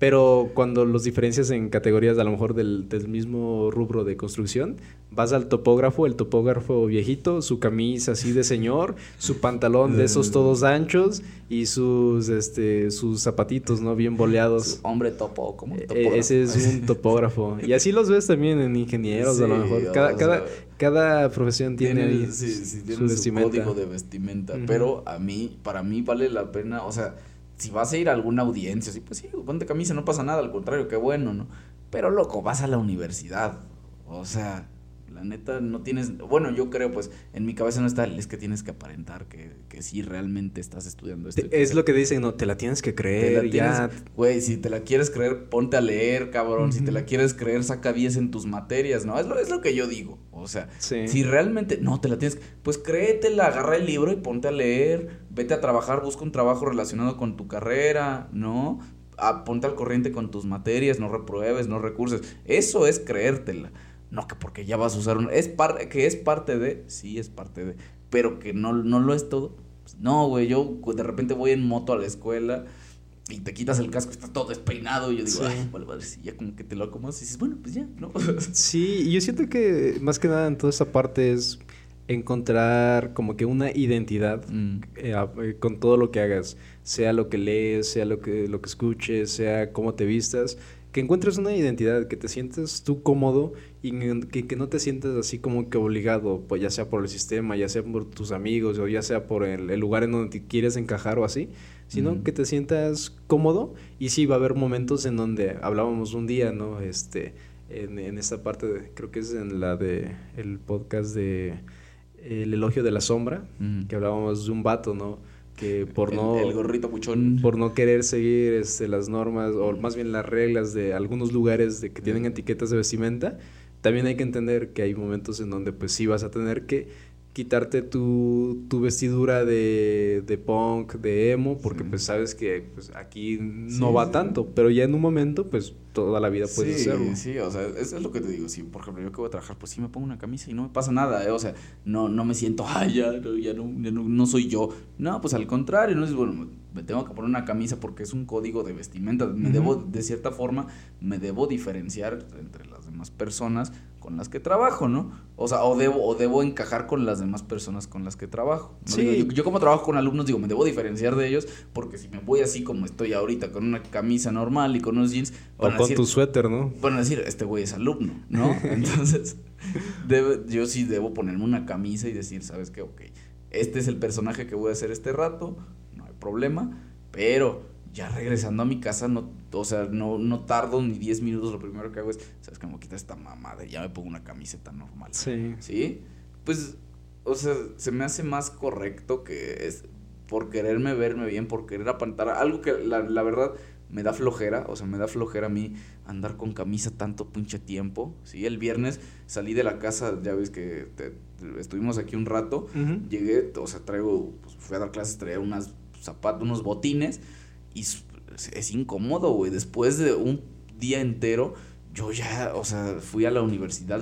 S2: Pero cuando los diferencias en categorías a lo mejor del, del, mismo rubro de construcción, vas al topógrafo, el topógrafo viejito, su camisa así de señor, su pantalón de esos todos anchos y sus este sus zapatitos, ¿no? Bien boleados.
S1: Hombre topo, como un
S2: e, topógrafo. ese es un topógrafo. y así los ves también en ingenieros, a lo mejor. Cada, cada, cada profesión tiene,
S1: su, vestimenta. código de vestimenta. Pero a mí, para mí vale la pena, o sea si vas a ir a alguna audiencia, sí, pues sí, ponte camisa, no pasa nada, al contrario, qué bueno, ¿no? Pero loco, vas a la universidad. O sea, la neta no tienes, bueno, yo creo, pues en mi cabeza no está, es que tienes que aparentar que, que sí realmente estás estudiando esto.
S2: Es lo que dicen, no, te la tienes que creer, ya.
S1: Güey, si te la quieres creer, ponte a leer, cabrón. Si te la quieres creer, saca 10 en tus materias, ¿no? Es lo, es lo que yo digo. O sea, si realmente, no, te la tienes, pues créetela, agarra el libro y ponte a leer, vete a trabajar, busca un trabajo relacionado con tu carrera, ¿no? A, ponte al corriente con tus materias, no repruebes, no recurses. Eso es creértela. No que porque ya vas a usar un... Es par, que es parte de, sí es parte de, pero que no, no lo es todo. Pues no, güey, yo de repente voy en moto a la escuela y te quitas el casco, estás todo despeinado. Y yo digo, ay, vale, vale, sí, ya como que te lo acomodas y dices, bueno, pues ya, ¿no?
S2: sí, y yo siento que más que nada en toda esa parte es encontrar como que una identidad mm. eh, eh, con todo lo que hagas, sea lo que lees, sea lo que, lo que escuches, sea cómo te vistas, que encuentres una identidad, que te sientes tú cómodo y que, que, no te sientes así como que obligado, pues ya sea por el sistema, ya sea por tus amigos o ya sea por el, lugar en donde te quieres encajar o así, sino que te sientas cómodo y sí va a haber momentos en donde hablábamos un día, ¿no? Este, en, en esta parte, de, creo que es en la de el podcast de el elogio de la sombra, que hablábamos de un vato, ¿no? Que por no...
S1: El gorrito puchón.
S2: Por no querer seguir este, las normas, o más bien las reglas de algunos lugares de que tienen etiquetas de vestimenta, también hay que entender que hay momentos en donde pues sí vas a tener que quitarte tu, tu vestidura de, de, punk, de emo, porque pues sabes que pues, aquí no va tanto, pero ya en un momento pues toda la vida puedes
S1: sí, hacerlo. Sí, o sea, eso es lo que te digo, sí, por ejemplo, yo que voy a trabajar, pues sí me pongo una camisa y no me pasa nada, ¿eh? o sea, no, no me siento, ay, ya, ya, no, no, soy yo, no, pues al contrario, no es, bueno, me tengo que poner una camisa porque es un código de vestimenta, me debo, de cierta forma, me debo diferenciar entre las demás personas con las que trabajo, ¿no? O sea, o debo, o debo encajar con las demás personas con las que trabajo. Sí. yo, como trabajo con alumnos, digo, me debo diferenciar de ellos, porque si me voy así como estoy ahorita, con una camisa normal y con unos jeans...
S2: O con tu suéter, ¿no?
S1: Van a decir, este güey es alumno, ¿no? Entonces, yo sí debo ponerme una camisa y decir, ¿sabes qué? Ok, este es el personaje que voy a hacer este rato, no hay problema, pero ya regresando a mi casa, no, o sea, no, no tardo ni 10 minutos, lo primero que hago es, ¿sabes que Me voy a quitar esta mamada y ya me pongo una camiseta normal. Sí. ¿Sí? Pues, o sea, se me hace más correcto que es por quererme verme bien, por querer aparentar algo que la, la verdad me da flojera, o sea, me da flojera a mí andar con camisa tanto pinche tiempo, ¿sí? El viernes salí de la casa, ya ves que estuvimos aquí un rato, llegué, o sea, traigo, pues fui a dar clases, traía unas zapatos, unos botines, y es incómodo, güey. Después de un día entero, yo ya, o sea, fui a la universidad,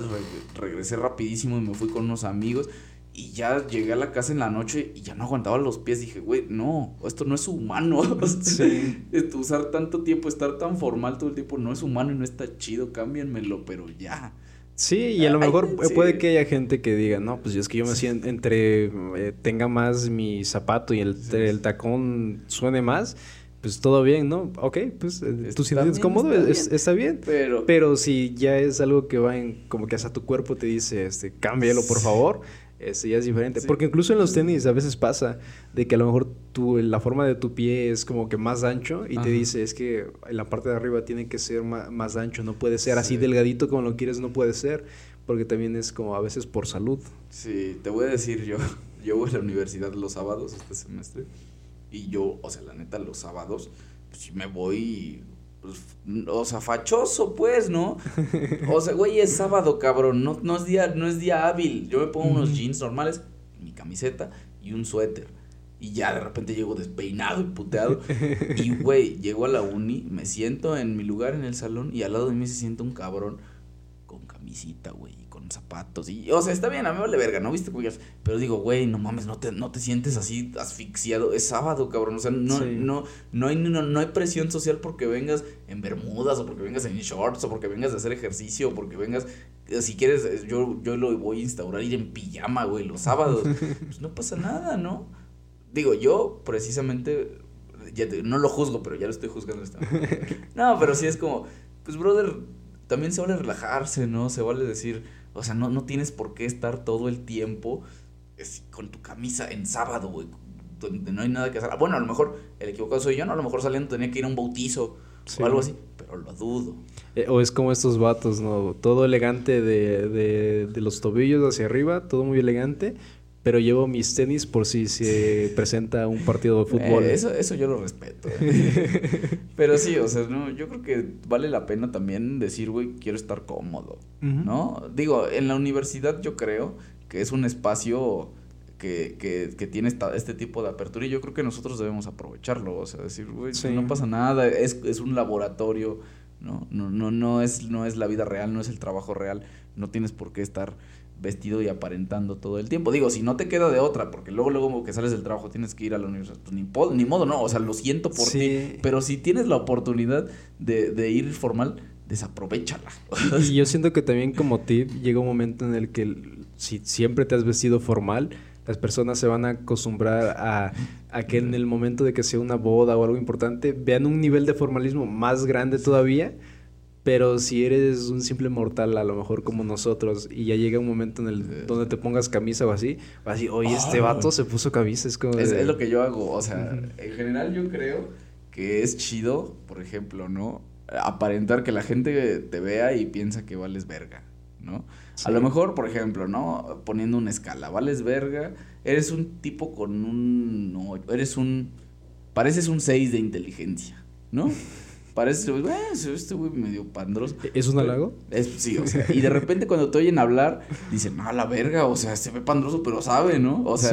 S1: regresé rapidísimo y me fui con unos amigos. Y ya llegué a la casa en la noche y ya no aguantaba los pies. Dije, güey, no, esto no es humano. Sí. Usar tanto tiempo, estar tan formal todo el tiempo, no es humano y no está chido. Cámbienmelo, pero ya.
S2: Sí, y a lo mejor puede que haya gente que diga, no, pues es que yo me siento entre eh, tenga más mi zapato y el, el tacón suene más pues todo bien, ¿no? Ok, pues eh, tú sientes cómodo, está bien. Pero, pero si ya es algo que va en, como que hasta tu cuerpo te dice, este, cámbialo por favor, este ya es diferente. Porque incluso en los tenis a veces pasa de que a lo mejor tu, la forma de tu pie es como que más ancho y te dice, es que en la parte de arriba tiene que ser más, ancho, no puede ser así delgadito como lo quieres, no puede ser. Porque también es como a veces por salud.
S1: Sí, te voy a decir yo, yo voy a la universidad los sábados este semestre. Y yo, o sea, la neta, los sábados, pues me voy, pues, o sea, fachoso, pues, ¿no? O sea, güey, es sábado, cabrón, no, no, es, día, no es día hábil. Yo me pongo unos jeans normales, mi camiseta y un suéter. Y ya de repente llego despeinado y puteado. Y, güey, llego a la uni, me siento en mi lugar en el salón y al lado de mí se siente un cabrón con camisita, güey zapatos. Y, o sea, está bien, a mí me vale verga, ¿no? ¿Viste? Pero digo, güey, no mames, no te, no te sientes así asfixiado. Es sábado, cabrón. O sea, no, no, no, hay, no, hay presión social porque vengas en bermudas o porque vengas en shorts o porque vengas a hacer ejercicio o porque vengas... Eh, si quieres, eh, yo, yo lo voy a instaurar, ir en pijama, güey, los sábados. pues no pasa nada, ¿no? Digo, yo precisamente... Ya no lo juzgo, pero ya lo estoy juzgando. Esta no, pero sí es como... Pues, brother, también se vale relajarse, ¿no? Se vale decir o sea, no, no tienes por qué estar todo el tiempo con tu camisa en sábado, güey, donde no hay nada que hacer. Bueno, a lo mejor el equivocado soy yo, ¿no? A lo mejor saliendo tenía que ir a un bautizo o algo así, pero lo dudo.
S2: Eh, o es como estos vatos, ¿no? Todo elegante de, de, de los tobillos hacia arriba, todo muy elegante, pero llevo mis tenis por si se presenta un partido de fútbol.
S1: Eh, eso, eso yo lo respeto. Eh. pero sí, o sea, no, yo creo que vale la pena también decir, güey, quiero estar cómodo, ¿no? Digo, en la universidad yo creo que es un espacio que, que, que tiene esta, este tipo de apertura y yo creo que nosotros debemos aprovecharlo, o sea, decir, güey, no pasa nada, es, es un laboratorio, ¿no? No, no, no, es, no es la vida real, no es el trabajo real, no tienes por qué estar vestido y aparentando todo el tiempo. Digo, si no te queda de otra, porque luego, luego que sales del trabajo tienes que ir a la universidad, pues ni, ni modo, no, o sea, lo siento por ti, pero si tienes la oportunidad de, de ir formal, desaprovechala.
S2: Y yo siento que también como tip llega un momento en el que si siempre te has vestido formal, las personas se van a acostumbrar a, a, que en el momento de que sea una boda o algo importante vean un nivel de formalismo más grande todavía pero si eres un simple mortal, a lo mejor como nosotros, y ya llega un momento en el donde te pongas camisa o así, vas a decir, oye, este ah. vato se puso camisa. Es como.
S1: Es, lo que yo hago. O sea, en general yo creo que es chido, por ejemplo, ¿no? Aparentar que la gente te vea y piensa que vales verga, ¿no? A lo mejor, por ejemplo, ¿no? Poniendo una escala, vales verga, eres un tipo con un. No, eres un. Pareces un 6 de inteligencia, ¿no? Parece, güey, este güey medio pandroso.
S2: ¿Es un halago?
S1: Es, sí, o sea, y de repente cuando te oyen hablar, dicen, no, la verga, o sea, se ve pandroso, pero sabe, ¿no? O sea,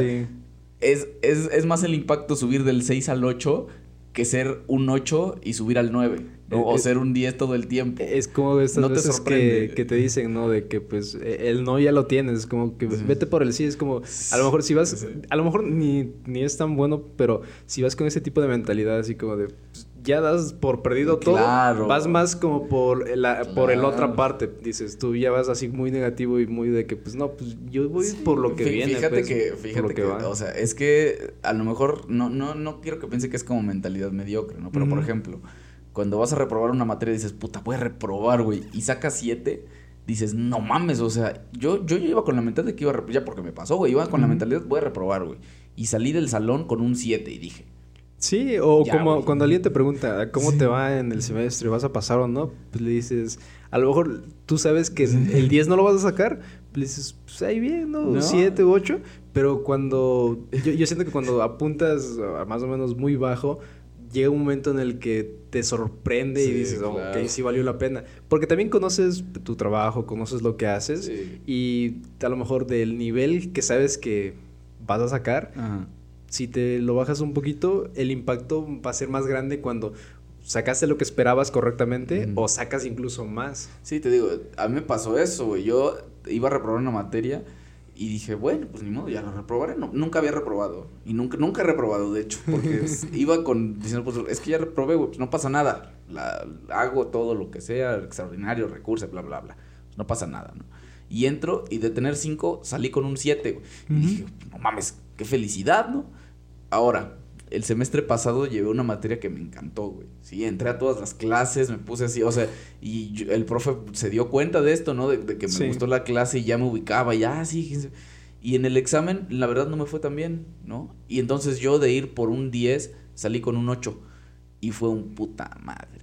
S1: es, es, es más el impacto subir del 6 al 8 que ser un 8 y subir al 9. ¿no? O eh, ser un 10 todo el tiempo.
S2: Es como estas no veces te que, te dicen, ¿no? De que pues e, el no ya lo tienes. Es como que vete por el sí. Es como, a lo mejor si vas, a lo mejor ni, ni es tan bueno, pero si vas con ese tipo de mentalidad así como de, pues, ya das por perdido todo. Vas más como por la por el otra parte. Dices, tú ya vas así muy negativo y muy de que, pues no, pues yo voy por lo que viene.
S1: Fíjate
S2: pues,
S1: que, fíjate que, o sea, es que a lo mejor no, no, no quiero que piense que es como mentalidad mediocre, ¿no? Pero por ejemplo, cuando vas a reprobar una materia dices, puta, voy a reprobar, güey, y sacas siete dices, no mames, o sea, yo, yo, iba con la mentalidad de que iba a reprobar, ya porque me pasó, güey, iba con la mentalidad, voy a reprobar, güey. Y salí del salón con un 7 y dije,
S2: Sí, o como cuando alguien te pregunta cómo te va en el semestre, vas a pasar o no, pues le dices, a lo mejor tú sabes que el 10 no lo vas a sacar, pues le dices, pues ahí bien, ¿no? 7 u 8, pero cuando, yo, yo siento que cuando apuntas más o menos muy bajo, llega un momento en el que te sorprende y dices, oh, ok, sí valió la pena. Porque también conoces tu trabajo, conoces lo que haces y a lo mejor del nivel que sabes que vas a sacar, si te lo bajas un poquito, el impacto va a ser más grande cuando sacaste lo que esperabas correctamente o sacas incluso más.
S1: Sí, te digo, a mí me pasó eso, güey. Yo iba a reprobar una materia y dije, bueno, pues ni modo, ya lo reprobaré. nunca había reprobado. Y nunca, nunca he reprobado, de hecho. Porque iba con diciendo, pues es que ya reprobé, güey, pues no pasa nada. La, hago todo lo que sea, extraordinario, recurso, bla, bla, bla. no pasa nada, ¿no? Y entro y de tener cinco salí con un siete, güey. Y dije, no mames, qué felicidad, ¿no? Ahora, el semestre pasado llevé una materia que me encantó, güey. Sí, entré a todas las clases, me puse así, o sea, y el profe se dio cuenta de esto, ¿no? De, que me gustó la clase y ya me ubicaba, ya, sí. Y en el examen, la verdad, no me fue tan bien, ¿no? Y entonces yo de ir por un 10, salí con un 8. Y fue un puta madre.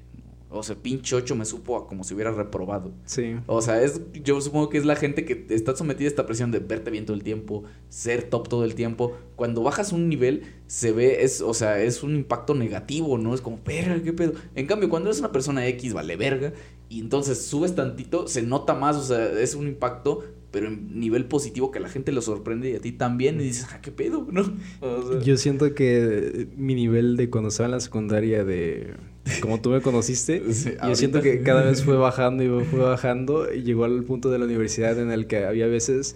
S1: O sea, pinche 8 me supo como si hubiera reprobado.
S2: Sí.
S1: O sea, es, yo supongo que es la gente que está sometida a esta presión de verte bien todo el tiempo, ser top todo el tiempo. Cuando bajas un nivel, se ve, es, o sea, es un impacto negativo, ¿no? Es como, verga, qué pedo. En cambio, cuando eres una persona X, vale verga, y entonces subes tantito, se nota más, o sea, es un impacto, pero en nivel positivo que a la gente lo sorprende y a ti también, y dices, ah, qué pedo, ¿no?
S2: Yo siento que mi nivel de cuando estaba en la secundaria de como tú me conociste, yo siento que cada vez fue bajando y fue bajando y llegó al punto de la universidad en el que había veces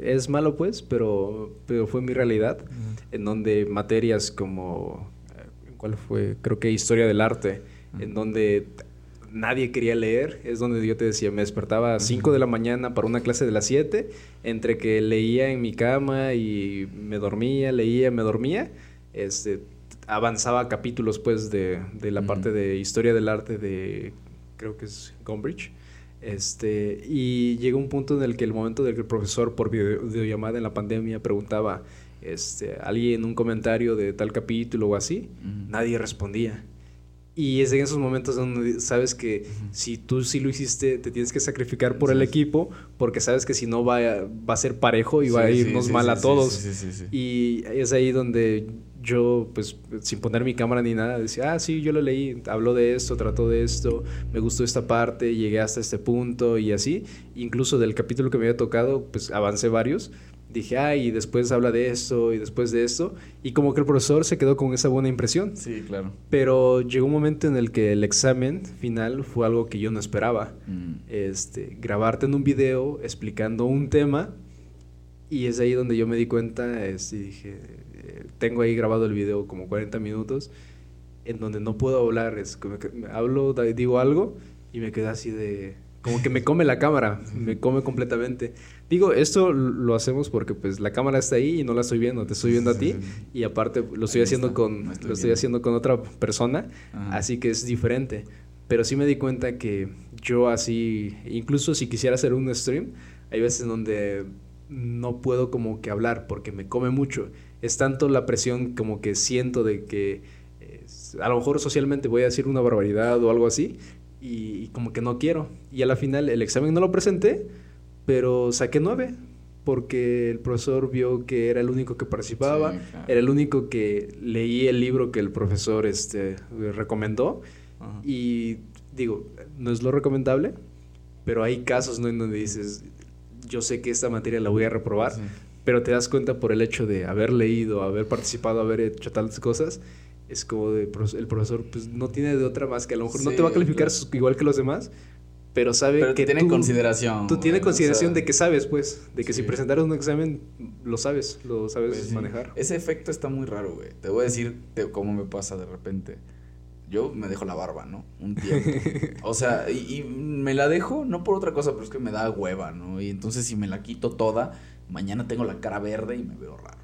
S2: es malo pues, pero pero fue mi realidad en donde materias como eh, ¿cuál fue? Creo que historia del arte, en donde nadie quería leer, es donde yo te decía, me despertaba a 5 de la mañana para una clase de las 7, entre que leía en mi cama y me dormía, leía, me dormía, este, avanzaba capítulos pues de, de la parte de historia del arte de, creo que es Gombrich. Este, y llegó un punto en el que el momento del que el profesor por videollamada en la pandemia preguntaba este, alguien un comentario de tal capítulo o así, nadie respondía. Y es en esos momentos donde sabes que si tú sí lo hiciste, te tienes que sacrificar por el equipo, porque sabes que si no va a, va a ser parejo y va a irnos mal a todos. Y es ahí donde yo, pues, sin poner mi cámara ni nada, decía, ah, sí, yo lo leí, habló de esto, trató de esto, me gustó esta parte, llegué hasta este punto y así. Incluso del capítulo que me había tocado, pues, avancé varios dije, ay, y después habla de esto y después de esto. Y como que el profesor se quedó con esa buena impresión.
S1: Sí, claro.
S2: Pero llegó un momento en el que el examen final fue algo que yo no esperaba.
S1: Mm.
S2: Este, grabarte en un video explicando un tema. Y es ahí donde yo me di cuenta, este, dije, eh, tengo ahí grabado el video como 40 minutos, en donde no puedo hablar, es como que me hablo, digo algo y me queda así de, como que me come la cámara, me come completamente. Digo, esto lo hacemos porque pues la cámara está ahí y no la estoy viendo, te estoy viendo a ti y aparte lo estoy
S1: Ahí
S2: haciendo
S1: está,
S2: con
S1: estoy
S2: lo estoy haciendo con otra persona,
S1: Ajá.
S2: así que es diferente. Pero sí me di cuenta que yo así, incluso si quisiera hacer un stream, hay veces donde no puedo como que hablar porque me come mucho. Es tanto la presión como que siento de que eh, a lo mejor socialmente voy a decir una barbaridad o algo así y, y como que no quiero. Y a la final el examen no lo presenté, pero saqué nueve porque el profesor vio que era el único que participaba,
S1: Sí, claro.
S2: era el único que leí el libro que el profesor este, recomendó y digo, no es lo recomendable, pero hay casos ¿no? en donde dices, yo sé que esta materia la voy a reprobar,
S1: Sí.
S2: Pero te das cuenta por el hecho de haber leído, haber participado, haber hecho tantas cosas, es como de, el profesor pues no tiene de otra más que a lo mejor no
S1: Sí,
S2: te va a calificar
S1: claro.
S2: igual que los demás, pero sabe
S1: Pero
S2: que
S1: tiene
S2: tú,
S1: consideración.
S2: tú tienes
S1: güey, o
S2: consideración
S1: sea,
S2: de que sabes, pues, de que si
S1: sí.
S2: presentaras un examen, lo sabes, lo sabes
S1: pues, sí.
S2: manejar.
S1: Ese efecto está muy raro, güey. Te voy a decir te- cómo me pasa de repente. Yo me dejo la barba, ¿no? Un tiempo. O sea, y, y me la dejo no por otra cosa, pero es que me da hueva, ¿no? Y entonces si me la quito toda, mañana tengo la cara verde y me veo raro.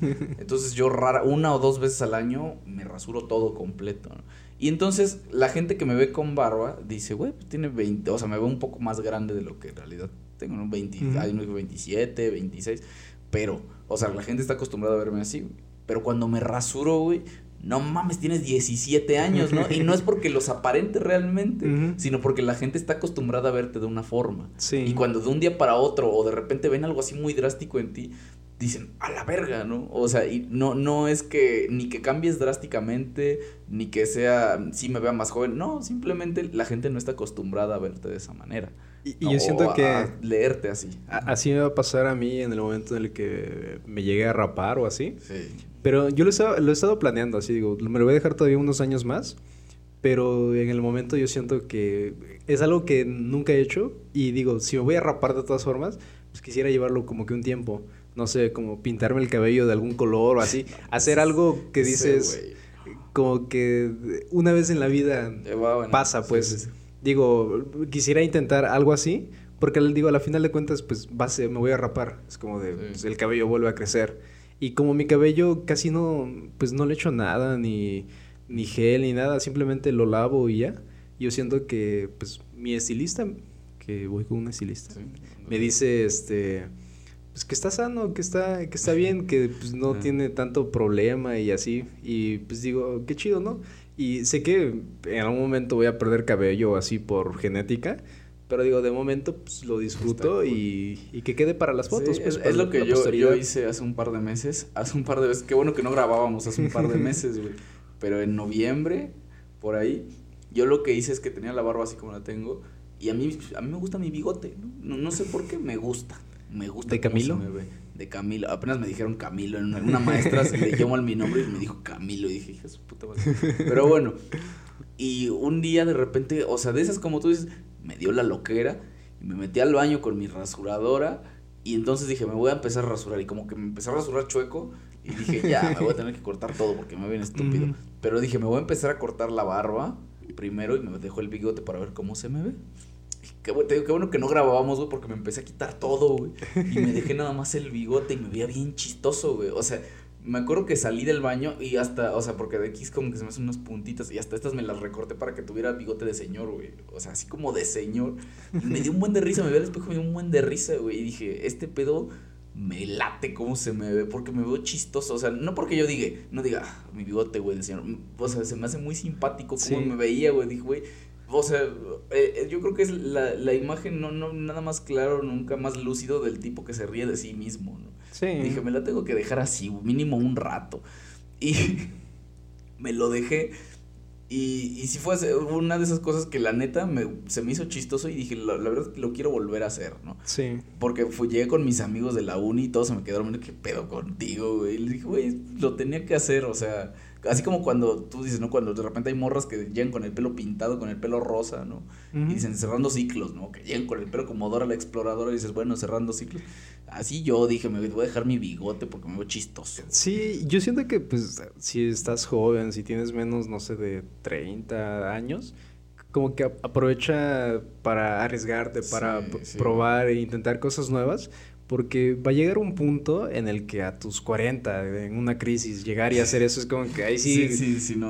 S1: Entonces yo rara, una o dos veces al año me rasuro todo completo, ¿no? Y entonces la gente que me ve con barba dice, güey, pues tiene 20, o sea, me veo un poco más grande de lo que en realidad tengo, ¿no? 20,
S2: Ujú.
S1: hay unos que 27, 26, pero, o sea, la gente está acostumbrada a verme así, güey. Pero cuando me rasuro, güey, no mames, tienes 17 años, ¿no? Y no es porque los aparente realmente, sino porque la gente está acostumbrada a verte de una forma.
S2: Sí.
S1: Y cuando de un día para otro o de repente ven algo así muy drástico en ti, dicen, a la verga, ¿no? O sea, y no, no es que ni que cambies drásticamente, ni que sea, sí me vea más joven, no, simplemente la gente no está acostumbrada a verte de esa manera.
S2: Y, yo siento
S1: a-
S2: que...
S1: a leerte así.
S2: A- Así me va a pasar a mí en el momento en el que me llegue a rapar o así.
S1: Sí.
S2: Pero yo lo he, estado, lo he estado planeando, así digo, me lo voy a dejar todavía unos años más. Pero en el momento yo siento que es algo que nunca he hecho. Y digo, si me voy a rapar de todas formas, pues quisiera llevarlo como que un tiempo. No sé, como pintarme el cabello de algún color o así. Hacer algo que dices, como que una vez en la vida
S1: Eh, bueno,
S2: pasa, pues.
S1: sí, sí.
S2: Digo, quisiera intentar algo así, porque le digo, a la final de cuentas, pues va a ser- me voy a rapar. Es como de, pues, el cabello vuelve a crecer. Y como mi cabello casi no, pues no le echo nada, ni, ni gel, ni nada, simplemente lo lavo y ya. Yo siento que, pues, mi estilista, que voy con un estilista,
S1: Sí.
S2: me dice, este, pues que está sano, que está, que está bien, que pues no tiene tanto problema y así. Y pues digo, qué chido, ¿no? Y sé que en algún momento voy a perder cabello así por genética, pero digo, de momento pues lo disfruto
S1: cool.
S2: y, y que quede para las fotos.
S1: Sí,
S2: pues,
S1: es, lo que yo, yo hice hace un par de meses, hace un par de veces, qué bueno que no grabábamos hace un par de meses, güey, pero en noviembre, por ahí, yo lo que hice es que tenía la barba así como la tengo, y a mí, a mí me gusta mi bigote, ¿no? No, no sé por qué, me gusta, me gusta.
S2: ¿De Camilo?
S1: se me ve. De Camilo, apenas me dijeron Camilo, en una, una maestra se le llamó al mi nombre y me dijo Camilo, y dije, hija su puta madre. Pero bueno, y un día de repente, o sea, de esas como tú dices, me dio la loquera y me metí al baño con mi rasuradora y entonces dije, me voy a empezar a rasurar y como que me empecé a rasurar chueco y dije, ya, me voy a tener que cortar todo porque me ven estúpido. Pero dije, me voy a empezar a cortar la barba primero y me dejo el bigote para ver cómo se me ve. Y Qué, bueno, te digo, qué bueno que no grabábamos, güey, porque me empecé a quitar todo, güey. Y me dejé nada más el bigote y me veía bien chistoso, güey. O sea, me acuerdo que salí del baño y hasta, o sea, porque de aquí es como que se me hacen unas puntitas y hasta estas me las recorté para que tuviera bigote de señor, güey. O sea, así como de señor. Y me dio un buen de risa, me vi al espejo me dio un buen de risa, güey. Y dije, este pedo me late cómo se me ve, porque me veo chistoso. O sea, no porque yo diga, no diga, "Ah, mi bigote, güey, de señor. O sea, se me hace muy simpático cómo
S2: Sí.
S1: me veía, güey. Dije, güey. O sea, eh, eh, yo creo que es la, la imagen no, no nada más claro, nunca más lúcido del tipo que se ríe de sí mismo, ¿no?
S2: Sí.
S1: Dije, me la tengo que dejar así, mínimo un rato. Y me lo dejé. Y, y si fue una de esas cosas que la neta me, se me hizo chistoso y dije, la, verdad lo quiero volver a hacer, ¿no?
S2: Sí.
S1: Porque fui, llegué con mis amigos de la uni y todos se me quedaron, ¿qué pedo contigo, güey? Y le dije, güey, lo tenía que hacer, o sea, Así como cuando tú dices, ¿no? Cuando de repente hay morras que llegan con el pelo pintado, con el pelo rosa, ¿no? Y dicen cerrando ciclos, ¿no? Que llegan con el pelo como Dora la exploradora y dices, bueno, cerrando ciclos. Así yo dije, me voy a dejar mi bigote porque me veo chistoso.
S2: Sí, yo siento que, pues, si estás joven, si tienes menos, no sé, de 30 años, como que aprovecha para arriesgarte, para probar e intentar cosas nuevas, porque va a llegar un punto en el que a tus 40, en una crisis, llegar y hacer eso es como que ahí sí,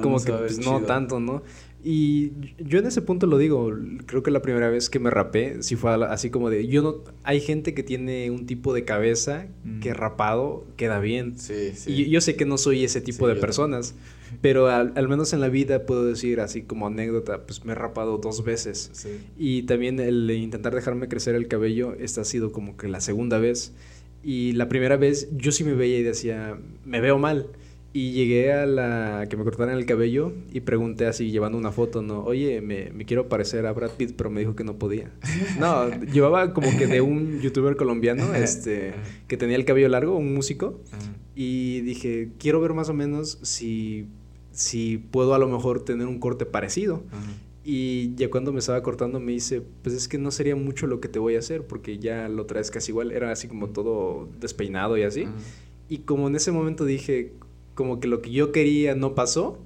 S2: como que pues, no tanto, ¿no? Y yo en ese punto lo digo, creo que la primera vez que me rapé, sí fue así como de, yo no, hay gente que tiene un tipo de cabeza que rapado queda bien.
S1: Sí, sí.
S2: Y yo sé que no soy ese tipo de personas, pero al, menos en la vida puedo decir así como anécdota, pues me he rapado dos veces.
S1: Sí.
S2: Y también el intentar dejarme crecer el cabello, esta ha sido como que la segunda vez. Y la primera vez yo sí me veía y decía, me veo mal. Y llegué a la que me cortaran el cabello y pregunté así, llevando una foto, ¿no? Oye, me, me quiero parecer a Brad Pitt, pero me dijo que no podía. No, llevaba como que de un youtuber colombiano, este, que tenía el cabello largo, un músico. Y dije, quiero ver más o menos si, si puedo a lo mejor tener un corte parecido. Y ya cuando me estaba cortando me dice, pues es que no sería mucho lo que te voy a hacer, porque ya lo traes casi igual, era así como todo despeinado y así. Y como en ese momento dije, como que lo que yo quería no pasó.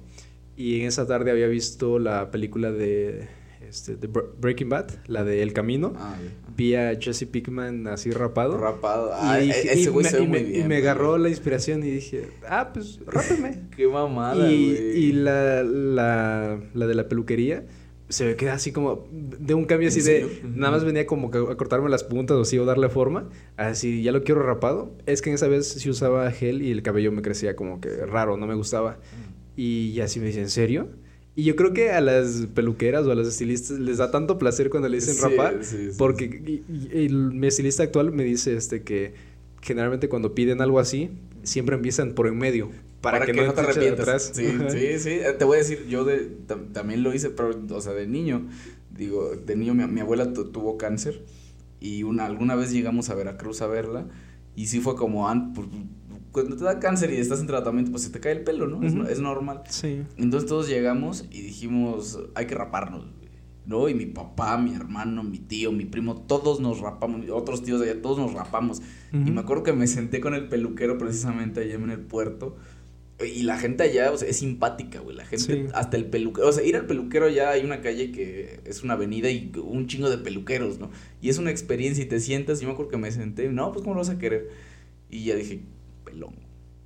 S2: Y en esa tarde había visto la película de, este, de Breaking Bad, la de El Camino. Ah, Vi a Jesse Pickman así rapado.
S1: Rapado.
S2: y, ese güey se muy bien. Y me agarró la inspiración y dije, ah, pues rápeme.
S1: Qué mamada,
S2: y, y la, la, la de la peluquería se me queda así como de un cambio así de nada más venía como a cortarme las puntas o así o darle forma así ya lo quiero rapado. Es que en esa vez sí usaba gel y el cabello me crecía como que raro no me gustaba. Y ya así me dice en serio y yo creo que a las peluqueras o a los estilistas les da tanto placer cuando le dicen rapar porque mi estilista actual me dice este que generalmente cuando piden algo así siempre empiezan por en medio
S1: para, que, no te arrepientas. Sí, sí, sí. Te voy a decir, yo de, también lo hice, pero, o sea, de niño. Digo, de niño mi, abuela tuvo cáncer y una, alguna vez llegamos a Veracruz a verla y sí fue como, pues, cuando te da cáncer y estás en tratamiento, pues se te cae el pelo, ¿no? es, normal.
S2: Sí.
S1: Entonces todos llegamos y dijimos, hay que raparnos. ¿no? Y mi papá, mi hermano, mi tío, mi primo, todos nos rapamos, otros tíos de allá, todos nos rapamos. Y me acuerdo que me senté con el peluquero precisamente allá en el puerto y la gente allá, o sea, es simpática, güey. La gente, hasta el peluquero. O sea, ir al peluquero allá hay una calle que es una avenida y un chingo de peluqueros, ¿no? Y es una experiencia y te sientas. Yo me acuerdo que me senté, no, pues, ¿cómo lo vas a querer? Y ya dije, pelón.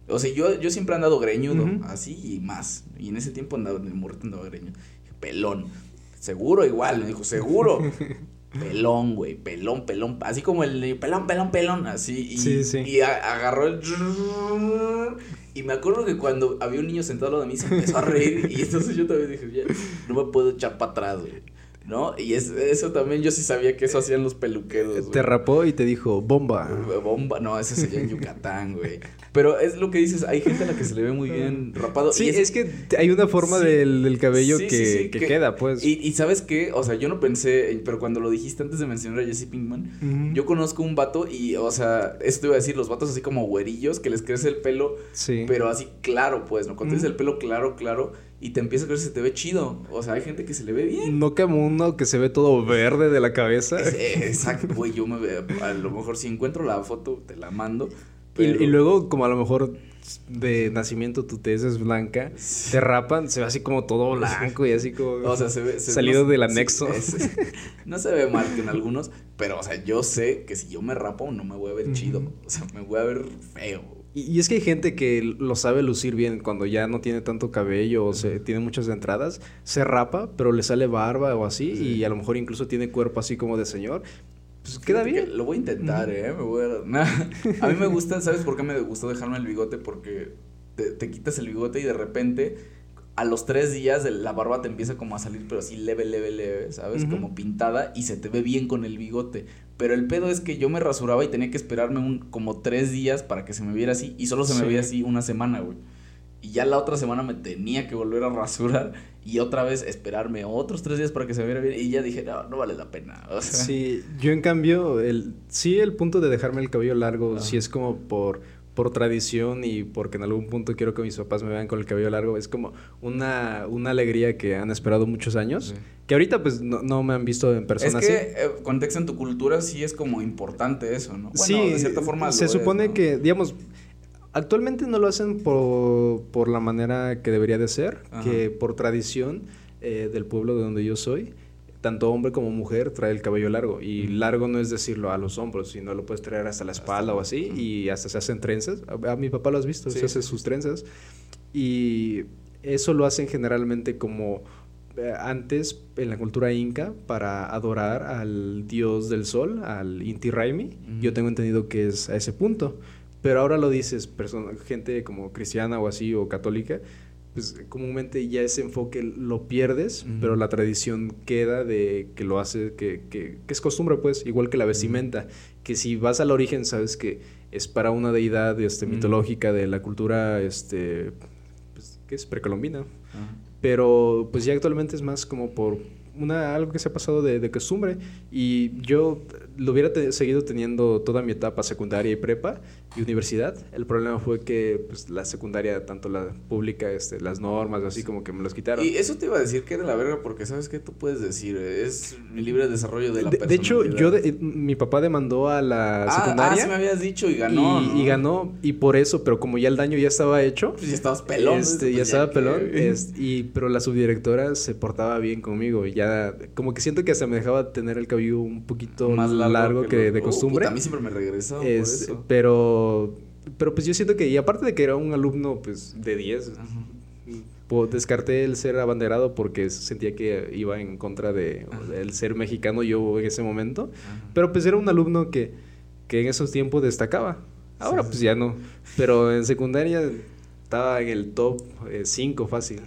S1: O sea, yo, yo siempre he andado greñudo, así y más. Y en ese tiempo andaba, en el morrito andaba greño. Dije, pelón. Seguro igual, me dijo, seguro. pelón, güey, pelón, pelón, así como el pelón, pelón, pelón, así. Y,
S2: sí, sí.
S1: y agarró el y me acuerdo que cuando había un niño sentado al lado de mí se empezó a reír y entonces yo también dije, ya, no me puedo echar para atrás, güey. ¿No? Y es, eso también yo sí sabía que eso hacían los peluqueros.
S2: Te rapó y te dijo, bomba.
S1: Bomba, no, ese sería en Yucatán, güey. Pero es lo que dices, hay gente a la que se le ve muy bien rapado.
S2: Sí, es, que hay una forma del, cabello que, queda, pues.
S1: Y, y, ¿sabes qué? O sea, yo no pensé, pero cuando lo dijiste antes de mencionar a Jesse Pinkman, yo conozco un vato y, o sea, eso te iba a decir, los vatos así como güerillos, que les crece el pelo, pero así claro, pues, ¿no? Cuando tienes el pelo claro, claro y te empieza a creer si se te ve chido. O sea, hay gente que se le ve bien.
S2: No como uno que se ve todo verde de la cabeza.
S1: exacto, güey. Yo me veo, a lo mejor si encuentro la foto, te la mando.
S2: Y, luego, como a lo mejor de nacimiento tu tez es blanca, te rapan, se ve así como todo blanco y así como
S1: o sea, se ve,
S2: salido del anexo.
S1: no se ve mal que en algunos, pero o sea, yo sé que si yo me rapo no me voy a ver chido, o sea, me voy a ver feo.
S2: Y, es que hay gente que lo sabe lucir bien cuando ya no tiene tanto cabello o se tiene muchas entradas, se rapa, pero le sale barba o así, y a lo mejor incluso tiene cuerpo así como de señor. Pues queda bien.
S1: Lo voy a intentar, ¿eh? Me voy a... a mí me gusta, ¿sabes por qué me gustó dejarme el bigote? Porque te, te quitas el bigote y de repente a los tres días la barba te empieza como a salir, pero así leve, leve, leve, ¿sabes? Como pintada y se te ve bien con el bigote. Pero el pedo es que yo me rasuraba y tenía que esperarme un, como tres días para que se me viera así y solo se me veía así una semana, güey. y ya la otra semana me tenía que volver a rasurar y otra vez esperarme otros tres días para que se viera bien y ya dije, no, no vale la pena.
S2: Sí, yo en cambio, el, sí el punto de dejarme el cabello largo, si es como por por tradición y porque en algún punto quiero que mis papás me vean con el cabello largo, es como una, una alegría que han esperado muchos años, que ahorita pues no, me han visto en persona
S1: es que, eh, contexto en tu cultura sí es como importante eso, ¿no?
S2: sí, de cierta forma se supone que, digamos, actualmente no lo hacen por, por la manera que debería de ser, que por tradición eh, del pueblo de donde yo soy, tanto hombre como mujer trae el cabello largo. Y largo no es decirlo a los hombros, sino lo puedes traer hasta la espalda o así. Y hasta se hacen trenzas. A, mi papá lo has visto, se hace sus trenzas. Y eso lo hacen generalmente como eh, antes en la cultura inca para adorar al dios del sol, al Inti Raimi. Yo tengo entendido que es a ese punto. Pero ahora lo dices, gente como cristiana o así o católica, pues comúnmente ya ese enfoque lo pierdes, pero la tradición queda de que lo hace, que, que, es costumbre, pues, igual que la vestimenta, que si vas al origen sabes que es para una deidad este, mitológica de la cultura, este, pues, ¿qué es? Precolombina. Pero pues ya actualmente es más como por una, algo que se ha pasado de, de costumbre. Y yo lo hubiera seguido teniendo toda mi etapa secundaria y prepa y universidad. El problema fue que pues, la secundaria, tanto la pública, este, las normas, así como que me los quitaron.
S1: Y eso te iba a decir que era la verga, porque sabes que tú puedes decir, es mi libre desarrollo de la
S2: De, de hecho, yo mi papá demandó a la ah, secundaria.
S1: Ah, sí me habías dicho y ganó.
S2: Y, ganó, y por eso, pero como ya el daño ya estaba hecho.
S1: Pues ya estabas pelón.
S2: Este, ya, pues estaba pelón. y, pero la subdirectora se portaba bien conmigo. Y ya, como que siento que hasta me dejaba tener el cabello un poquito más largo, que, de costumbre.
S1: a mí siempre me regresó. por
S2: eso. Pero pero, pues yo siento que, y aparte de que era un alumno pues de 10, descarté el ser abanderado porque sentía que iba en contra de el ser mexicano yo en ese momento. Pero pues era un alumno que, que en esos tiempos destacaba. Ahora pues ya no. Pero en secundaria estaba en el top 5 eh, fácil.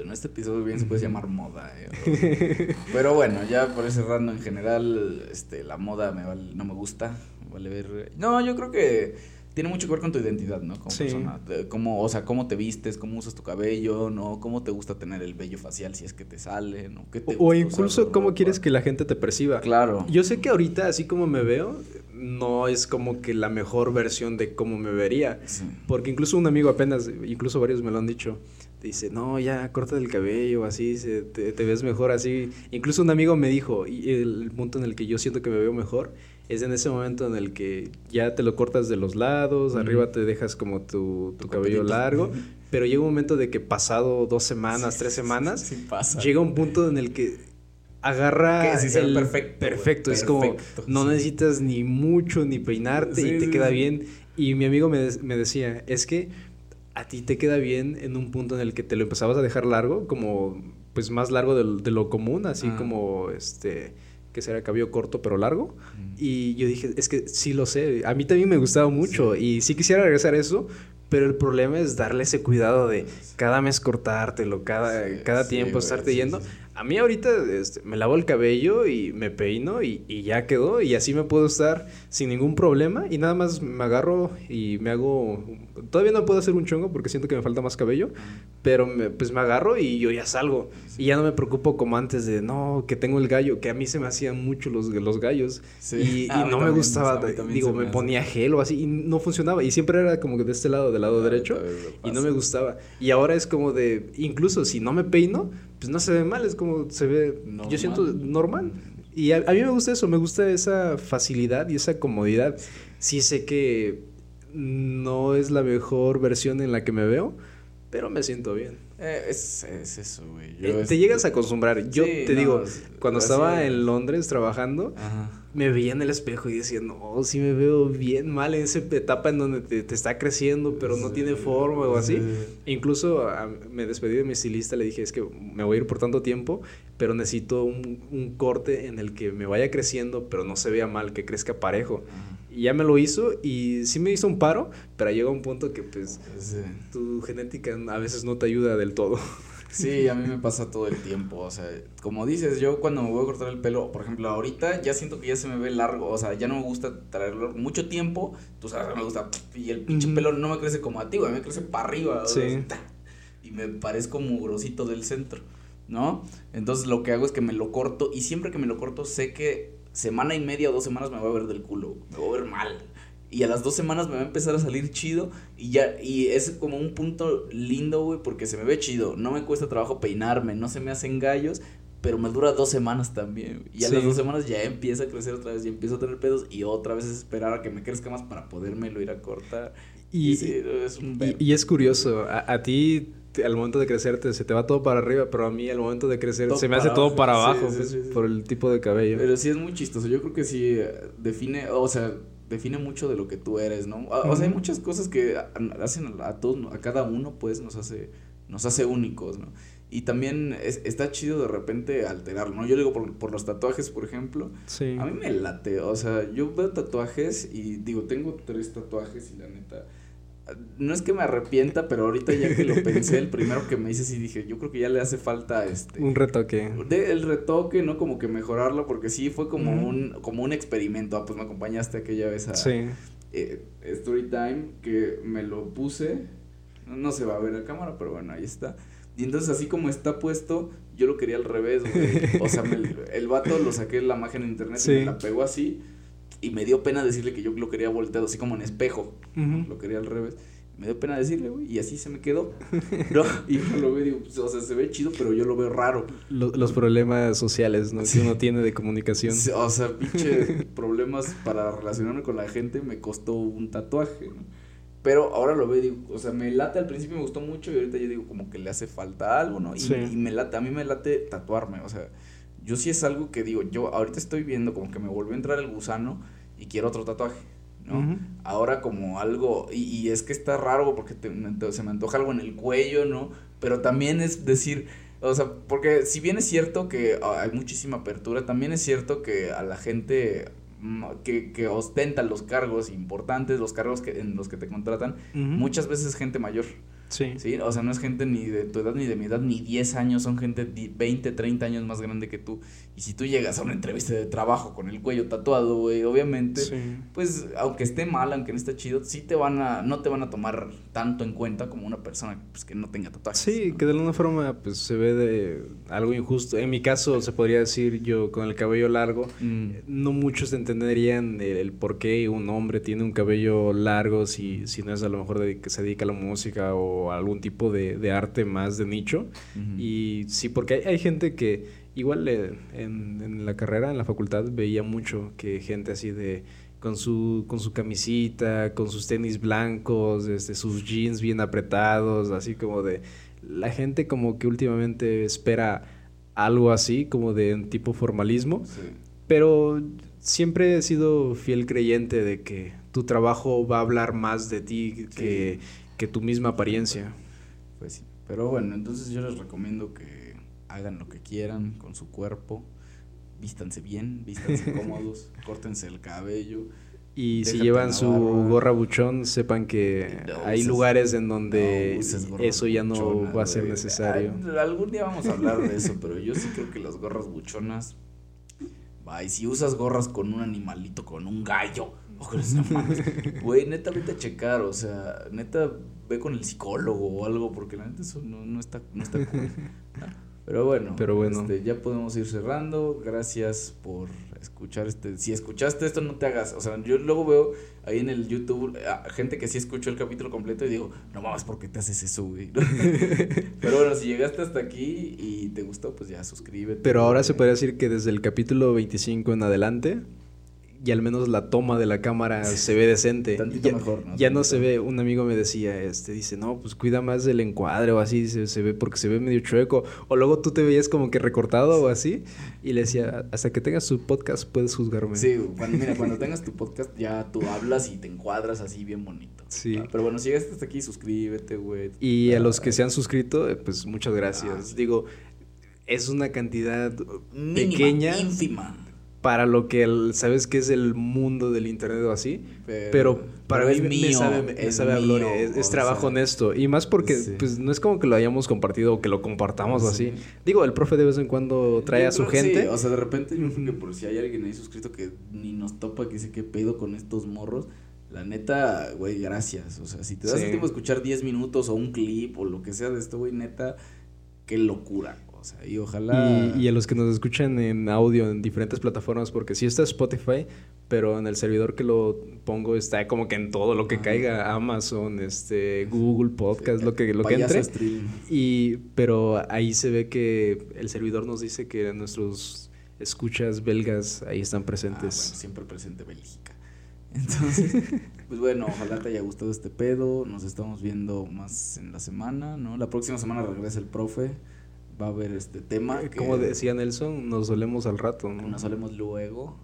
S1: En este episodio bien se puede llamar moda. Eh, Pero bueno, ya por ese cerrando en general, este, la moda me no me gusta. Vale ver. No, yo creo que tiene mucho que ver con tu identidad, ¿no? Como persona. Cómo, o sea, cómo te vistes, cómo usas tu cabello, ¿no? Cómo te gusta tener el vello facial si es que te sale, ¿no?
S2: o incluso cómo quieres que la gente te perciba.
S1: Claro.
S2: Yo sé que ahorita, así como me veo, no es como que la mejor versión de cómo me vería. Porque incluso un amigo apenas, incluso varios me lo han dicho, dice, no, ya corta el cabello, así, se, te, te, ves mejor así. Incluso un amigo me dijo, y el punto en el que yo siento que me veo mejor es en ese momento en el que ya te lo cortas de los lados, arriba te dejas como tu, tu, cabello largo, pero llega un momento de que pasado dos semanas, tres semanas, llega un punto en el que agarra
S1: el perfecto,
S2: perfecto. es como no necesitas ni mucho ni peinarte y te queda bien. Y mi amigo me, me decía, es que a ti te queda bien en un punto en el que te lo empezabas a dejar largo, como pues más largo de, de lo común, así como este que será cabello corto pero largo. Y yo dije, es que sí lo sé, a mí también me gustaba mucho y sí quisiera regresar a eso, pero el problema es darle ese cuidado de cada mes cortártelo, cada, cada tiempo estarte yendo. A mí ahorita este, me lavo el cabello y me peino y, y, ya quedó y así me puedo estar sin ningún problema y nada más me agarro y me hago... Todavía no puedo hacer un chongo porque siento que me falta más cabello, pero me, pues me agarro y yo ya salgo y ya no me preocupo como antes de, no, que tengo el gallo, que a mí se me hacían mucho los, los gallos y, no me gustaba, digo, me, ponía gel o así y no funcionaba y siempre era como que de este lado, del lado derecho y no me gustaba. Y ahora es como de, incluso si no me peino, pues no se ve mal, es como se ve, yo siento normal. Y a, mí me gusta eso, me gusta esa facilidad y esa comodidad. Sí sé que no es la mejor versión en la que me veo, pero me siento bien.
S1: Eh, es, es, eso, güey.
S2: Eh, te llegas a acostumbrar. Yo te digo, cuando estaba en Londres trabajando, me veía en el espejo y decía, no, sí me veo bien mal en esa etapa en donde te, está creciendo, pero no tiene forma o así. Incluso me despedí de mi estilista, le dije, es que me voy a ir por tanto tiempo, pero necesito un, un corte en el que me vaya creciendo, pero no se vea mal, que crezca parejo. Y ya me lo hizo y sí me hizo un paro, pero llegó un punto que pues tu genética a veces no te ayuda del todo.
S1: Sí, a mí me pasa todo el tiempo, o sea, como dices, yo cuando me voy a cortar el pelo, por ejemplo, ahorita ya siento que ya se me ve largo, o sea, ya no me gusta traerlo mucho tiempo, tú sabes, me gusta, y el pinche pelo no me crece como a ti, me crece para arriba, sí. y me parezco mugrosito del centro, ¿no? Entonces lo que hago es que me lo corto y siempre que me lo corto sé que semana y media o dos semanas me voy a ver del culo, me voy a ver mal. Y a las dos semanas me va a empezar a salir chido y ya, y es como un punto lindo, güey, porque se me ve chido, no me cuesta trabajo peinarme, no se me hacen gallos, pero me dura dos semanas también. Y a las dos semanas ya empieza a crecer otra vez y empiezo a tener pedos y otra vez es esperar a que me crezca más para podérmelo ir a cortar. Y,
S2: es, y, es curioso, a, ti al momento de crecerte se te va todo para arriba, pero a mí al momento de crecer se me hace todo para abajo pues, por el tipo de cabello.
S1: Pero sí es muy chistoso, yo creo que sí eh, define, o sea, define mucho de lo que tú eres, ¿no? O, sea, hay muchas cosas que hacen a, todos, a cada uno, pues, nos hace, nos hace únicos, ¿no? Y también está chido de repente alterarlo, ¿no? Yo digo por, por los tatuajes, por ejemplo. Sí. A mí me late, o sea, yo veo tatuajes y digo, tengo tres tatuajes y la neta no es que me arrepienta, pero ahorita ya que lo pensé, el primero que me hice sí dije, yo creo que ya le hace falta este
S2: un retoque.
S1: el retoque, no como que mejorarlo porque sí fue como un como un experimento. Ah, pues me acompañaste aquella vez a sí. eh, Storytime que me lo puse. No, se va a ver a cámara, pero bueno, ahí está. Y entonces así como está puesto, yo lo quería al revés, güey. O sea, el vato lo saqué la imagen en internet y me la pegó así y me dio pena decirle que yo lo quería volteado, así como en espejo. Lo quería al revés. Me dio pena decirle, güey, y así se me quedó. No, y yo lo veo digo, pues, o sea, se ve chido, pero yo lo veo raro.
S2: Los, problemas sociales, ¿no? Que uno tiene de comunicación.
S1: O sea, pinche problemas para relacionarme con la gente me costó un tatuaje, ¿no? Pero ahora lo veo, digo, o sea, me late al principio me gustó mucho y ahorita yo digo como que le hace falta algo, ¿no? Y, y me late, a mí me late tatuarme, o sea, yo sí es algo que digo, yo ahorita estoy viendo como que me vuelve a entrar el gusano y quiero otro tatuaje, ¿no? Ahora como algo, y, es que está raro porque se me antoja algo en el cuello, ¿no? Pero también es decir, o sea, porque si bien es cierto que hay muchísima apertura, también es cierto que a la gente mm, que, que ostenta los cargos importantes, los cargos que, en los que te contratan, muchas veces es gente mayor. Sí. Sí, o sea, no es gente ni de tu edad ni de mi edad, ni 10 años, son gente 20, 30 años más grande que tú. Y si tú llegas a una entrevista de trabajo con el cuello tatuado, güey, obviamente, pues aunque esté mal, aunque no esté chido, sí te van a, no te van a tomar tanto en cuenta como una persona pues, que no tenga tatuajes.
S2: Sí, que de alguna forma pues se ve de algo injusto. En mi caso se podría decir yo con el cabello largo, mm. no muchos entenderían el, por qué un hombre tiene un cabello largo si, si no es a lo mejor de que se dedica a la música o algún tipo de, arte más de nicho. Y sí, porque hay, gente que igual en, la carrera, en la facultad, veía mucho que gente así de con su, con su camisita, con sus tenis blancos, este, sus jeans bien apretados, así como de... La gente como que últimamente espera algo así, como de un tipo formalismo, pero siempre he sido fiel creyente de que tu trabajo va a hablar más de ti que, que tu misma apariencia.
S1: Pues sí. Pero bueno, entonces yo les recomiendo que hagan lo que quieran con su cuerpo, vístanse bien, vístanse cómodos, córtense el cabello.
S2: Y si llevan su gorra buchón, sepan que hay lugares en donde eso ya no va a ser necesario.
S1: Algún día vamos a hablar de eso, pero yo sí creo que las gorras buchonas. Va, y si usas gorras con un animalito, con un gallo, Güey, neta, vete a checar, o sea, neta, ve con el psicólogo o algo, porque la neta eso no, no está, no está cool. Pero bueno, Pero bueno. Este, ya podemos ir cerrando. Gracias por escuchar este. Si escuchaste esto, no te hagas. O sea, yo luego veo ahí en el YouTube gente que sí escuchó el capítulo completo y digo, no mames, ¿por qué te haces eso, güey? Pero bueno, si llegaste hasta aquí y te gustó, pues ya suscríbete.
S2: Pero ahora se podría decir que desde el capítulo 25 en adelante y al menos la toma de la cámara se ve decente.
S1: Tantito mejor,
S2: ¿no? Ya no se ve, un amigo me decía, este, dice, no, pues cuida más del encuadre o así, se, se, ve porque se ve medio chueco. O luego tú te veías como que recortado o así, y le decía, hasta que tengas tu podcast puedes juzgarme.
S1: Sí, cuando, mira, cuando tengas tu podcast ya tú hablas y te encuadras así bien bonito. Sí. pero bueno, si llegaste hasta aquí, suscríbete, güey.
S2: Y a los que se han suscrito, eh, pues muchas gracias. Ah, Digo, es una cantidad pequeña.
S1: ínfima
S2: para lo que sabes que es el mundo del internet o así, pero, para mí me sabe, a gloria, es, trabajo honesto y más porque pues no es como que lo hayamos compartido o que lo compartamos o así. Digo, el profe de vez en cuando trae a su gente.
S1: o sea, de repente yo creo que por si hay alguien ahí suscrito que ni nos topa que dice qué pedo con estos morros, la neta, güey, gracias. O sea, si te das el tiempo de escuchar 10 minutos o un clip o lo que sea de esto, güey, neta, qué locura. O sea, y ojalá.
S2: Y, a los que nos escuchan en audio en diferentes plataformas, porque sí está Spotify, pero en el servidor que lo pongo está como que en todo lo que caiga, Amazon, este, Google Podcast, lo que, lo que entre. Y, pero ahí se ve que el servidor nos dice que nuestros escuchas belgas ahí están presentes.
S1: Ah, siempre presente Bélgica. Entonces, pues bueno, ojalá te haya gustado este pedo. Nos estamos viendo más en la semana, ¿no? La próxima semana regresa el profe. Va a haber este tema.
S2: Eh, como decía Nelson, nos solemos al rato,
S1: ¿no? Nos solemos luego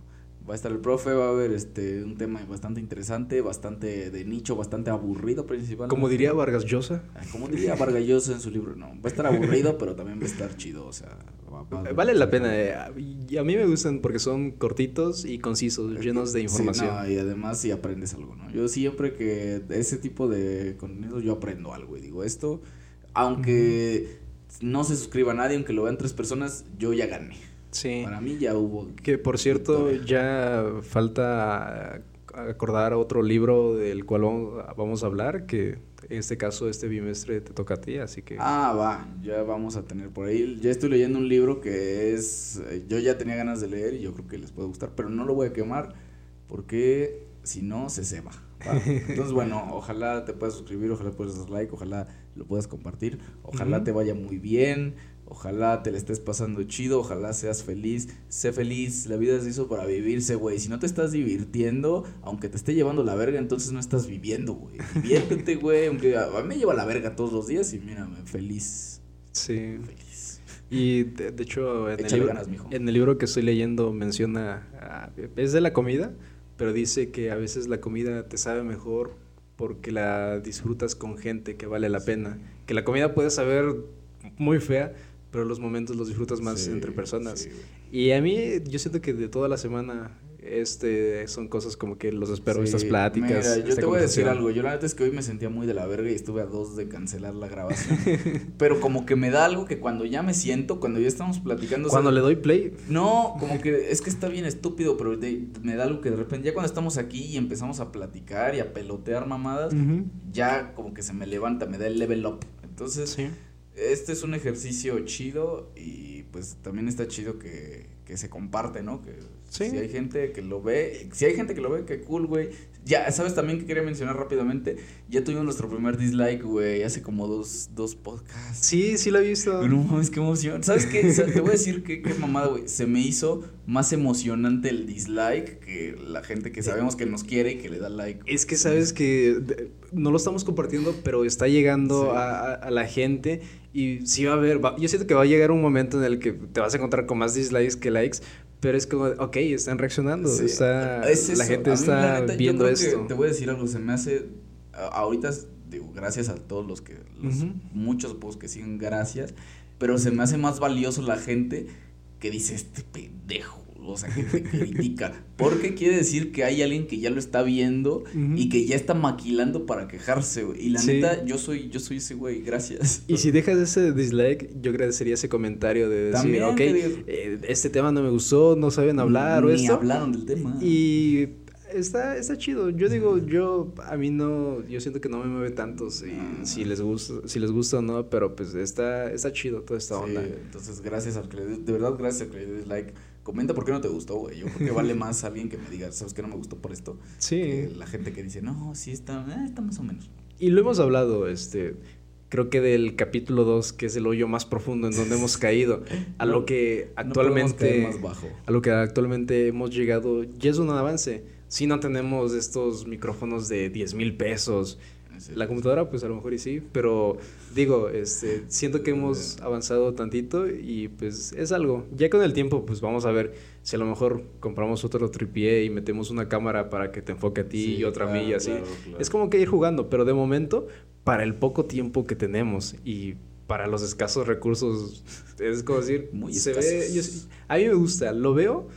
S1: va a estar el profe, va a haber este un tema bastante interesante, bastante de nicho, bastante aburrido principalmente.
S2: Como diría Vargas Llosa.
S1: Como diría Vargas Llosa en su libro, no, va a estar aburrido, pero también va a estar chido, o sea,
S2: vale la pena. Eh, a mí me gustan porque son cortitos y concisos, llenos de información.
S1: y además si aprendes algo, ¿no? Yo siempre que ese tipo de contenido yo aprendo algo y digo esto, aunque no se suscriba a nadie, aunque lo vean tres personas, yo ya gané. Sí. Para mí ya hubo.
S2: Que por cierto, ya falta acordar otro libro del cual vamos a hablar, que en este caso este bimestre te toca a ti, así que...
S1: Ah, va, ya vamos a tener por ahí. Ya estoy leyendo un libro que es... Yo ya tenía ganas de leer y yo creo que les puede gustar, pero no lo voy a quemar porque si no se ceba. Entonces, bueno, ojalá te puedas suscribir, ojalá puedas dar like, ojalá lo puedas compartir, ojalá te vaya muy bien. Ojalá te le estés pasando chido, ojalá seas feliz. Sé feliz, la vida se hizo para vivirse, güey. Si no te estás divirtiendo, aunque te esté llevando la verga, entonces no estás viviendo, güey. Diviértete, güey. Aunque a, mí me lleva la verga todos los días y mírame, feliz.
S2: Sí. Feliz. Y de, hecho, en el, ganas, mijo. en el libro que estoy leyendo menciona. Ah, es de la comida, pero dice que a veces la comida te sabe mejor porque la disfrutas con gente que vale la pena. Que la comida puede saber muy fea, pero los momentos los disfrutas más entre personas. y a mí, yo siento que de toda la semana este son cosas como que los espero estas pláticas.
S1: Mira, yo te voy a decir algo. Yo la neta es que hoy me sentía muy de la verga y estuve a dos de cancelar la grabación. Pero como que me da algo que cuando ya me siento, cuando ya estamos platicando.
S2: Cuando le doy play.
S1: No, como que es que está bien estúpido, pero me da algo que de repente, ya cuando estamos aquí y empezamos a platicar y a pelotear mamadas, ya como que se me levanta, me da el level up. Entonces. Sí este es un ejercicio chido y pues también está chido que, que se comparte, ¿no? Que si hay gente que lo ve, si hay gente que lo ve, qué cool, güey. Ya, ¿sabes también que quería mencionar rápidamente? Ya tuvimos nuestro primer dislike, güey, hace como dos, dos podcasts.
S2: Sí, sí lo he visto.
S1: No mames, qué emoción. ¿Sabes qué? Te voy a decir que qué mamada, güey. Se me hizo más emocionante el dislike que la gente que sabemos que nos quiere y que le da like.
S2: Es que sabes que no lo estamos compartiendo, pero está llegando a, a, la gente y sí va a haber, yo siento que va a llegar un momento en el que te vas a encontrar con más dislikes que likes, pero es como, ok, están reaccionando, está, la gente está viendo esto.
S1: te voy a decir algo, se me hace, ahorita, digo, gracias a todos los que, los muchos posts que siguen, gracias, pero se me hace más valioso la gente que dice, este pendejo, o sea, que te critica. Porque quiere decir que hay alguien que ya lo está viendo y que ya está maquilando para quejarse, güey. Y la neta, yo soy, yo soy ese güey, gracias.
S2: Y si dejas ese dislike, yo agradecería ese comentario de decir, ok, eh, este tema no me gustó, no saben hablar o esto. Ni
S1: hablaron del tema.
S2: Y está, está chido. Yo digo, yo, a mí no, yo siento que no me mueve tanto si, ah. si les gusta, si les gusta o no, pero pues está, está chido toda esta onda.
S1: Entonces, gracias al que le de verdad, gracias al que le dislike comenta por qué no te gustó, güey. Yo creo que vale más alguien que me diga, ¿sabes qué no me gustó por esto? Sí. la gente que dice, no, sí está, eh, está más o menos.
S2: Y lo hemos hablado, este, creo que del capítulo 2, que es el hoyo más profundo en donde hemos caído, a lo que actualmente, más bajo. a lo que actualmente hemos llegado, ya es un avance. Si no tenemos estos micrófonos de 10 mil pesos, la computadora, pues a lo mejor y sí, pero digo, este, siento que hemos avanzado tantito y pues es algo. Ya con el tiempo, pues vamos a ver si a lo mejor compramos otro tripié y metemos una cámara para que te enfoque a ti y otra a mí y así. Es como que ir jugando, pero de momento, para el poco tiempo que tenemos y para los escasos recursos, es como decir, Muy se ve, a mí me gusta, lo veo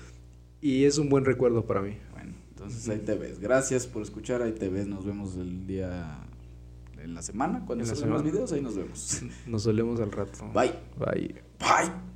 S2: y es un buen recuerdo para mí.
S1: Bueno, entonces ahí te ves. Gracias por escuchar, ahí te ves. Nos vemos el día en la semana, cuando se más videos, ahí nos vemos.
S2: Nos vemos al rato.
S1: Bye.
S2: Bye.
S1: Bye.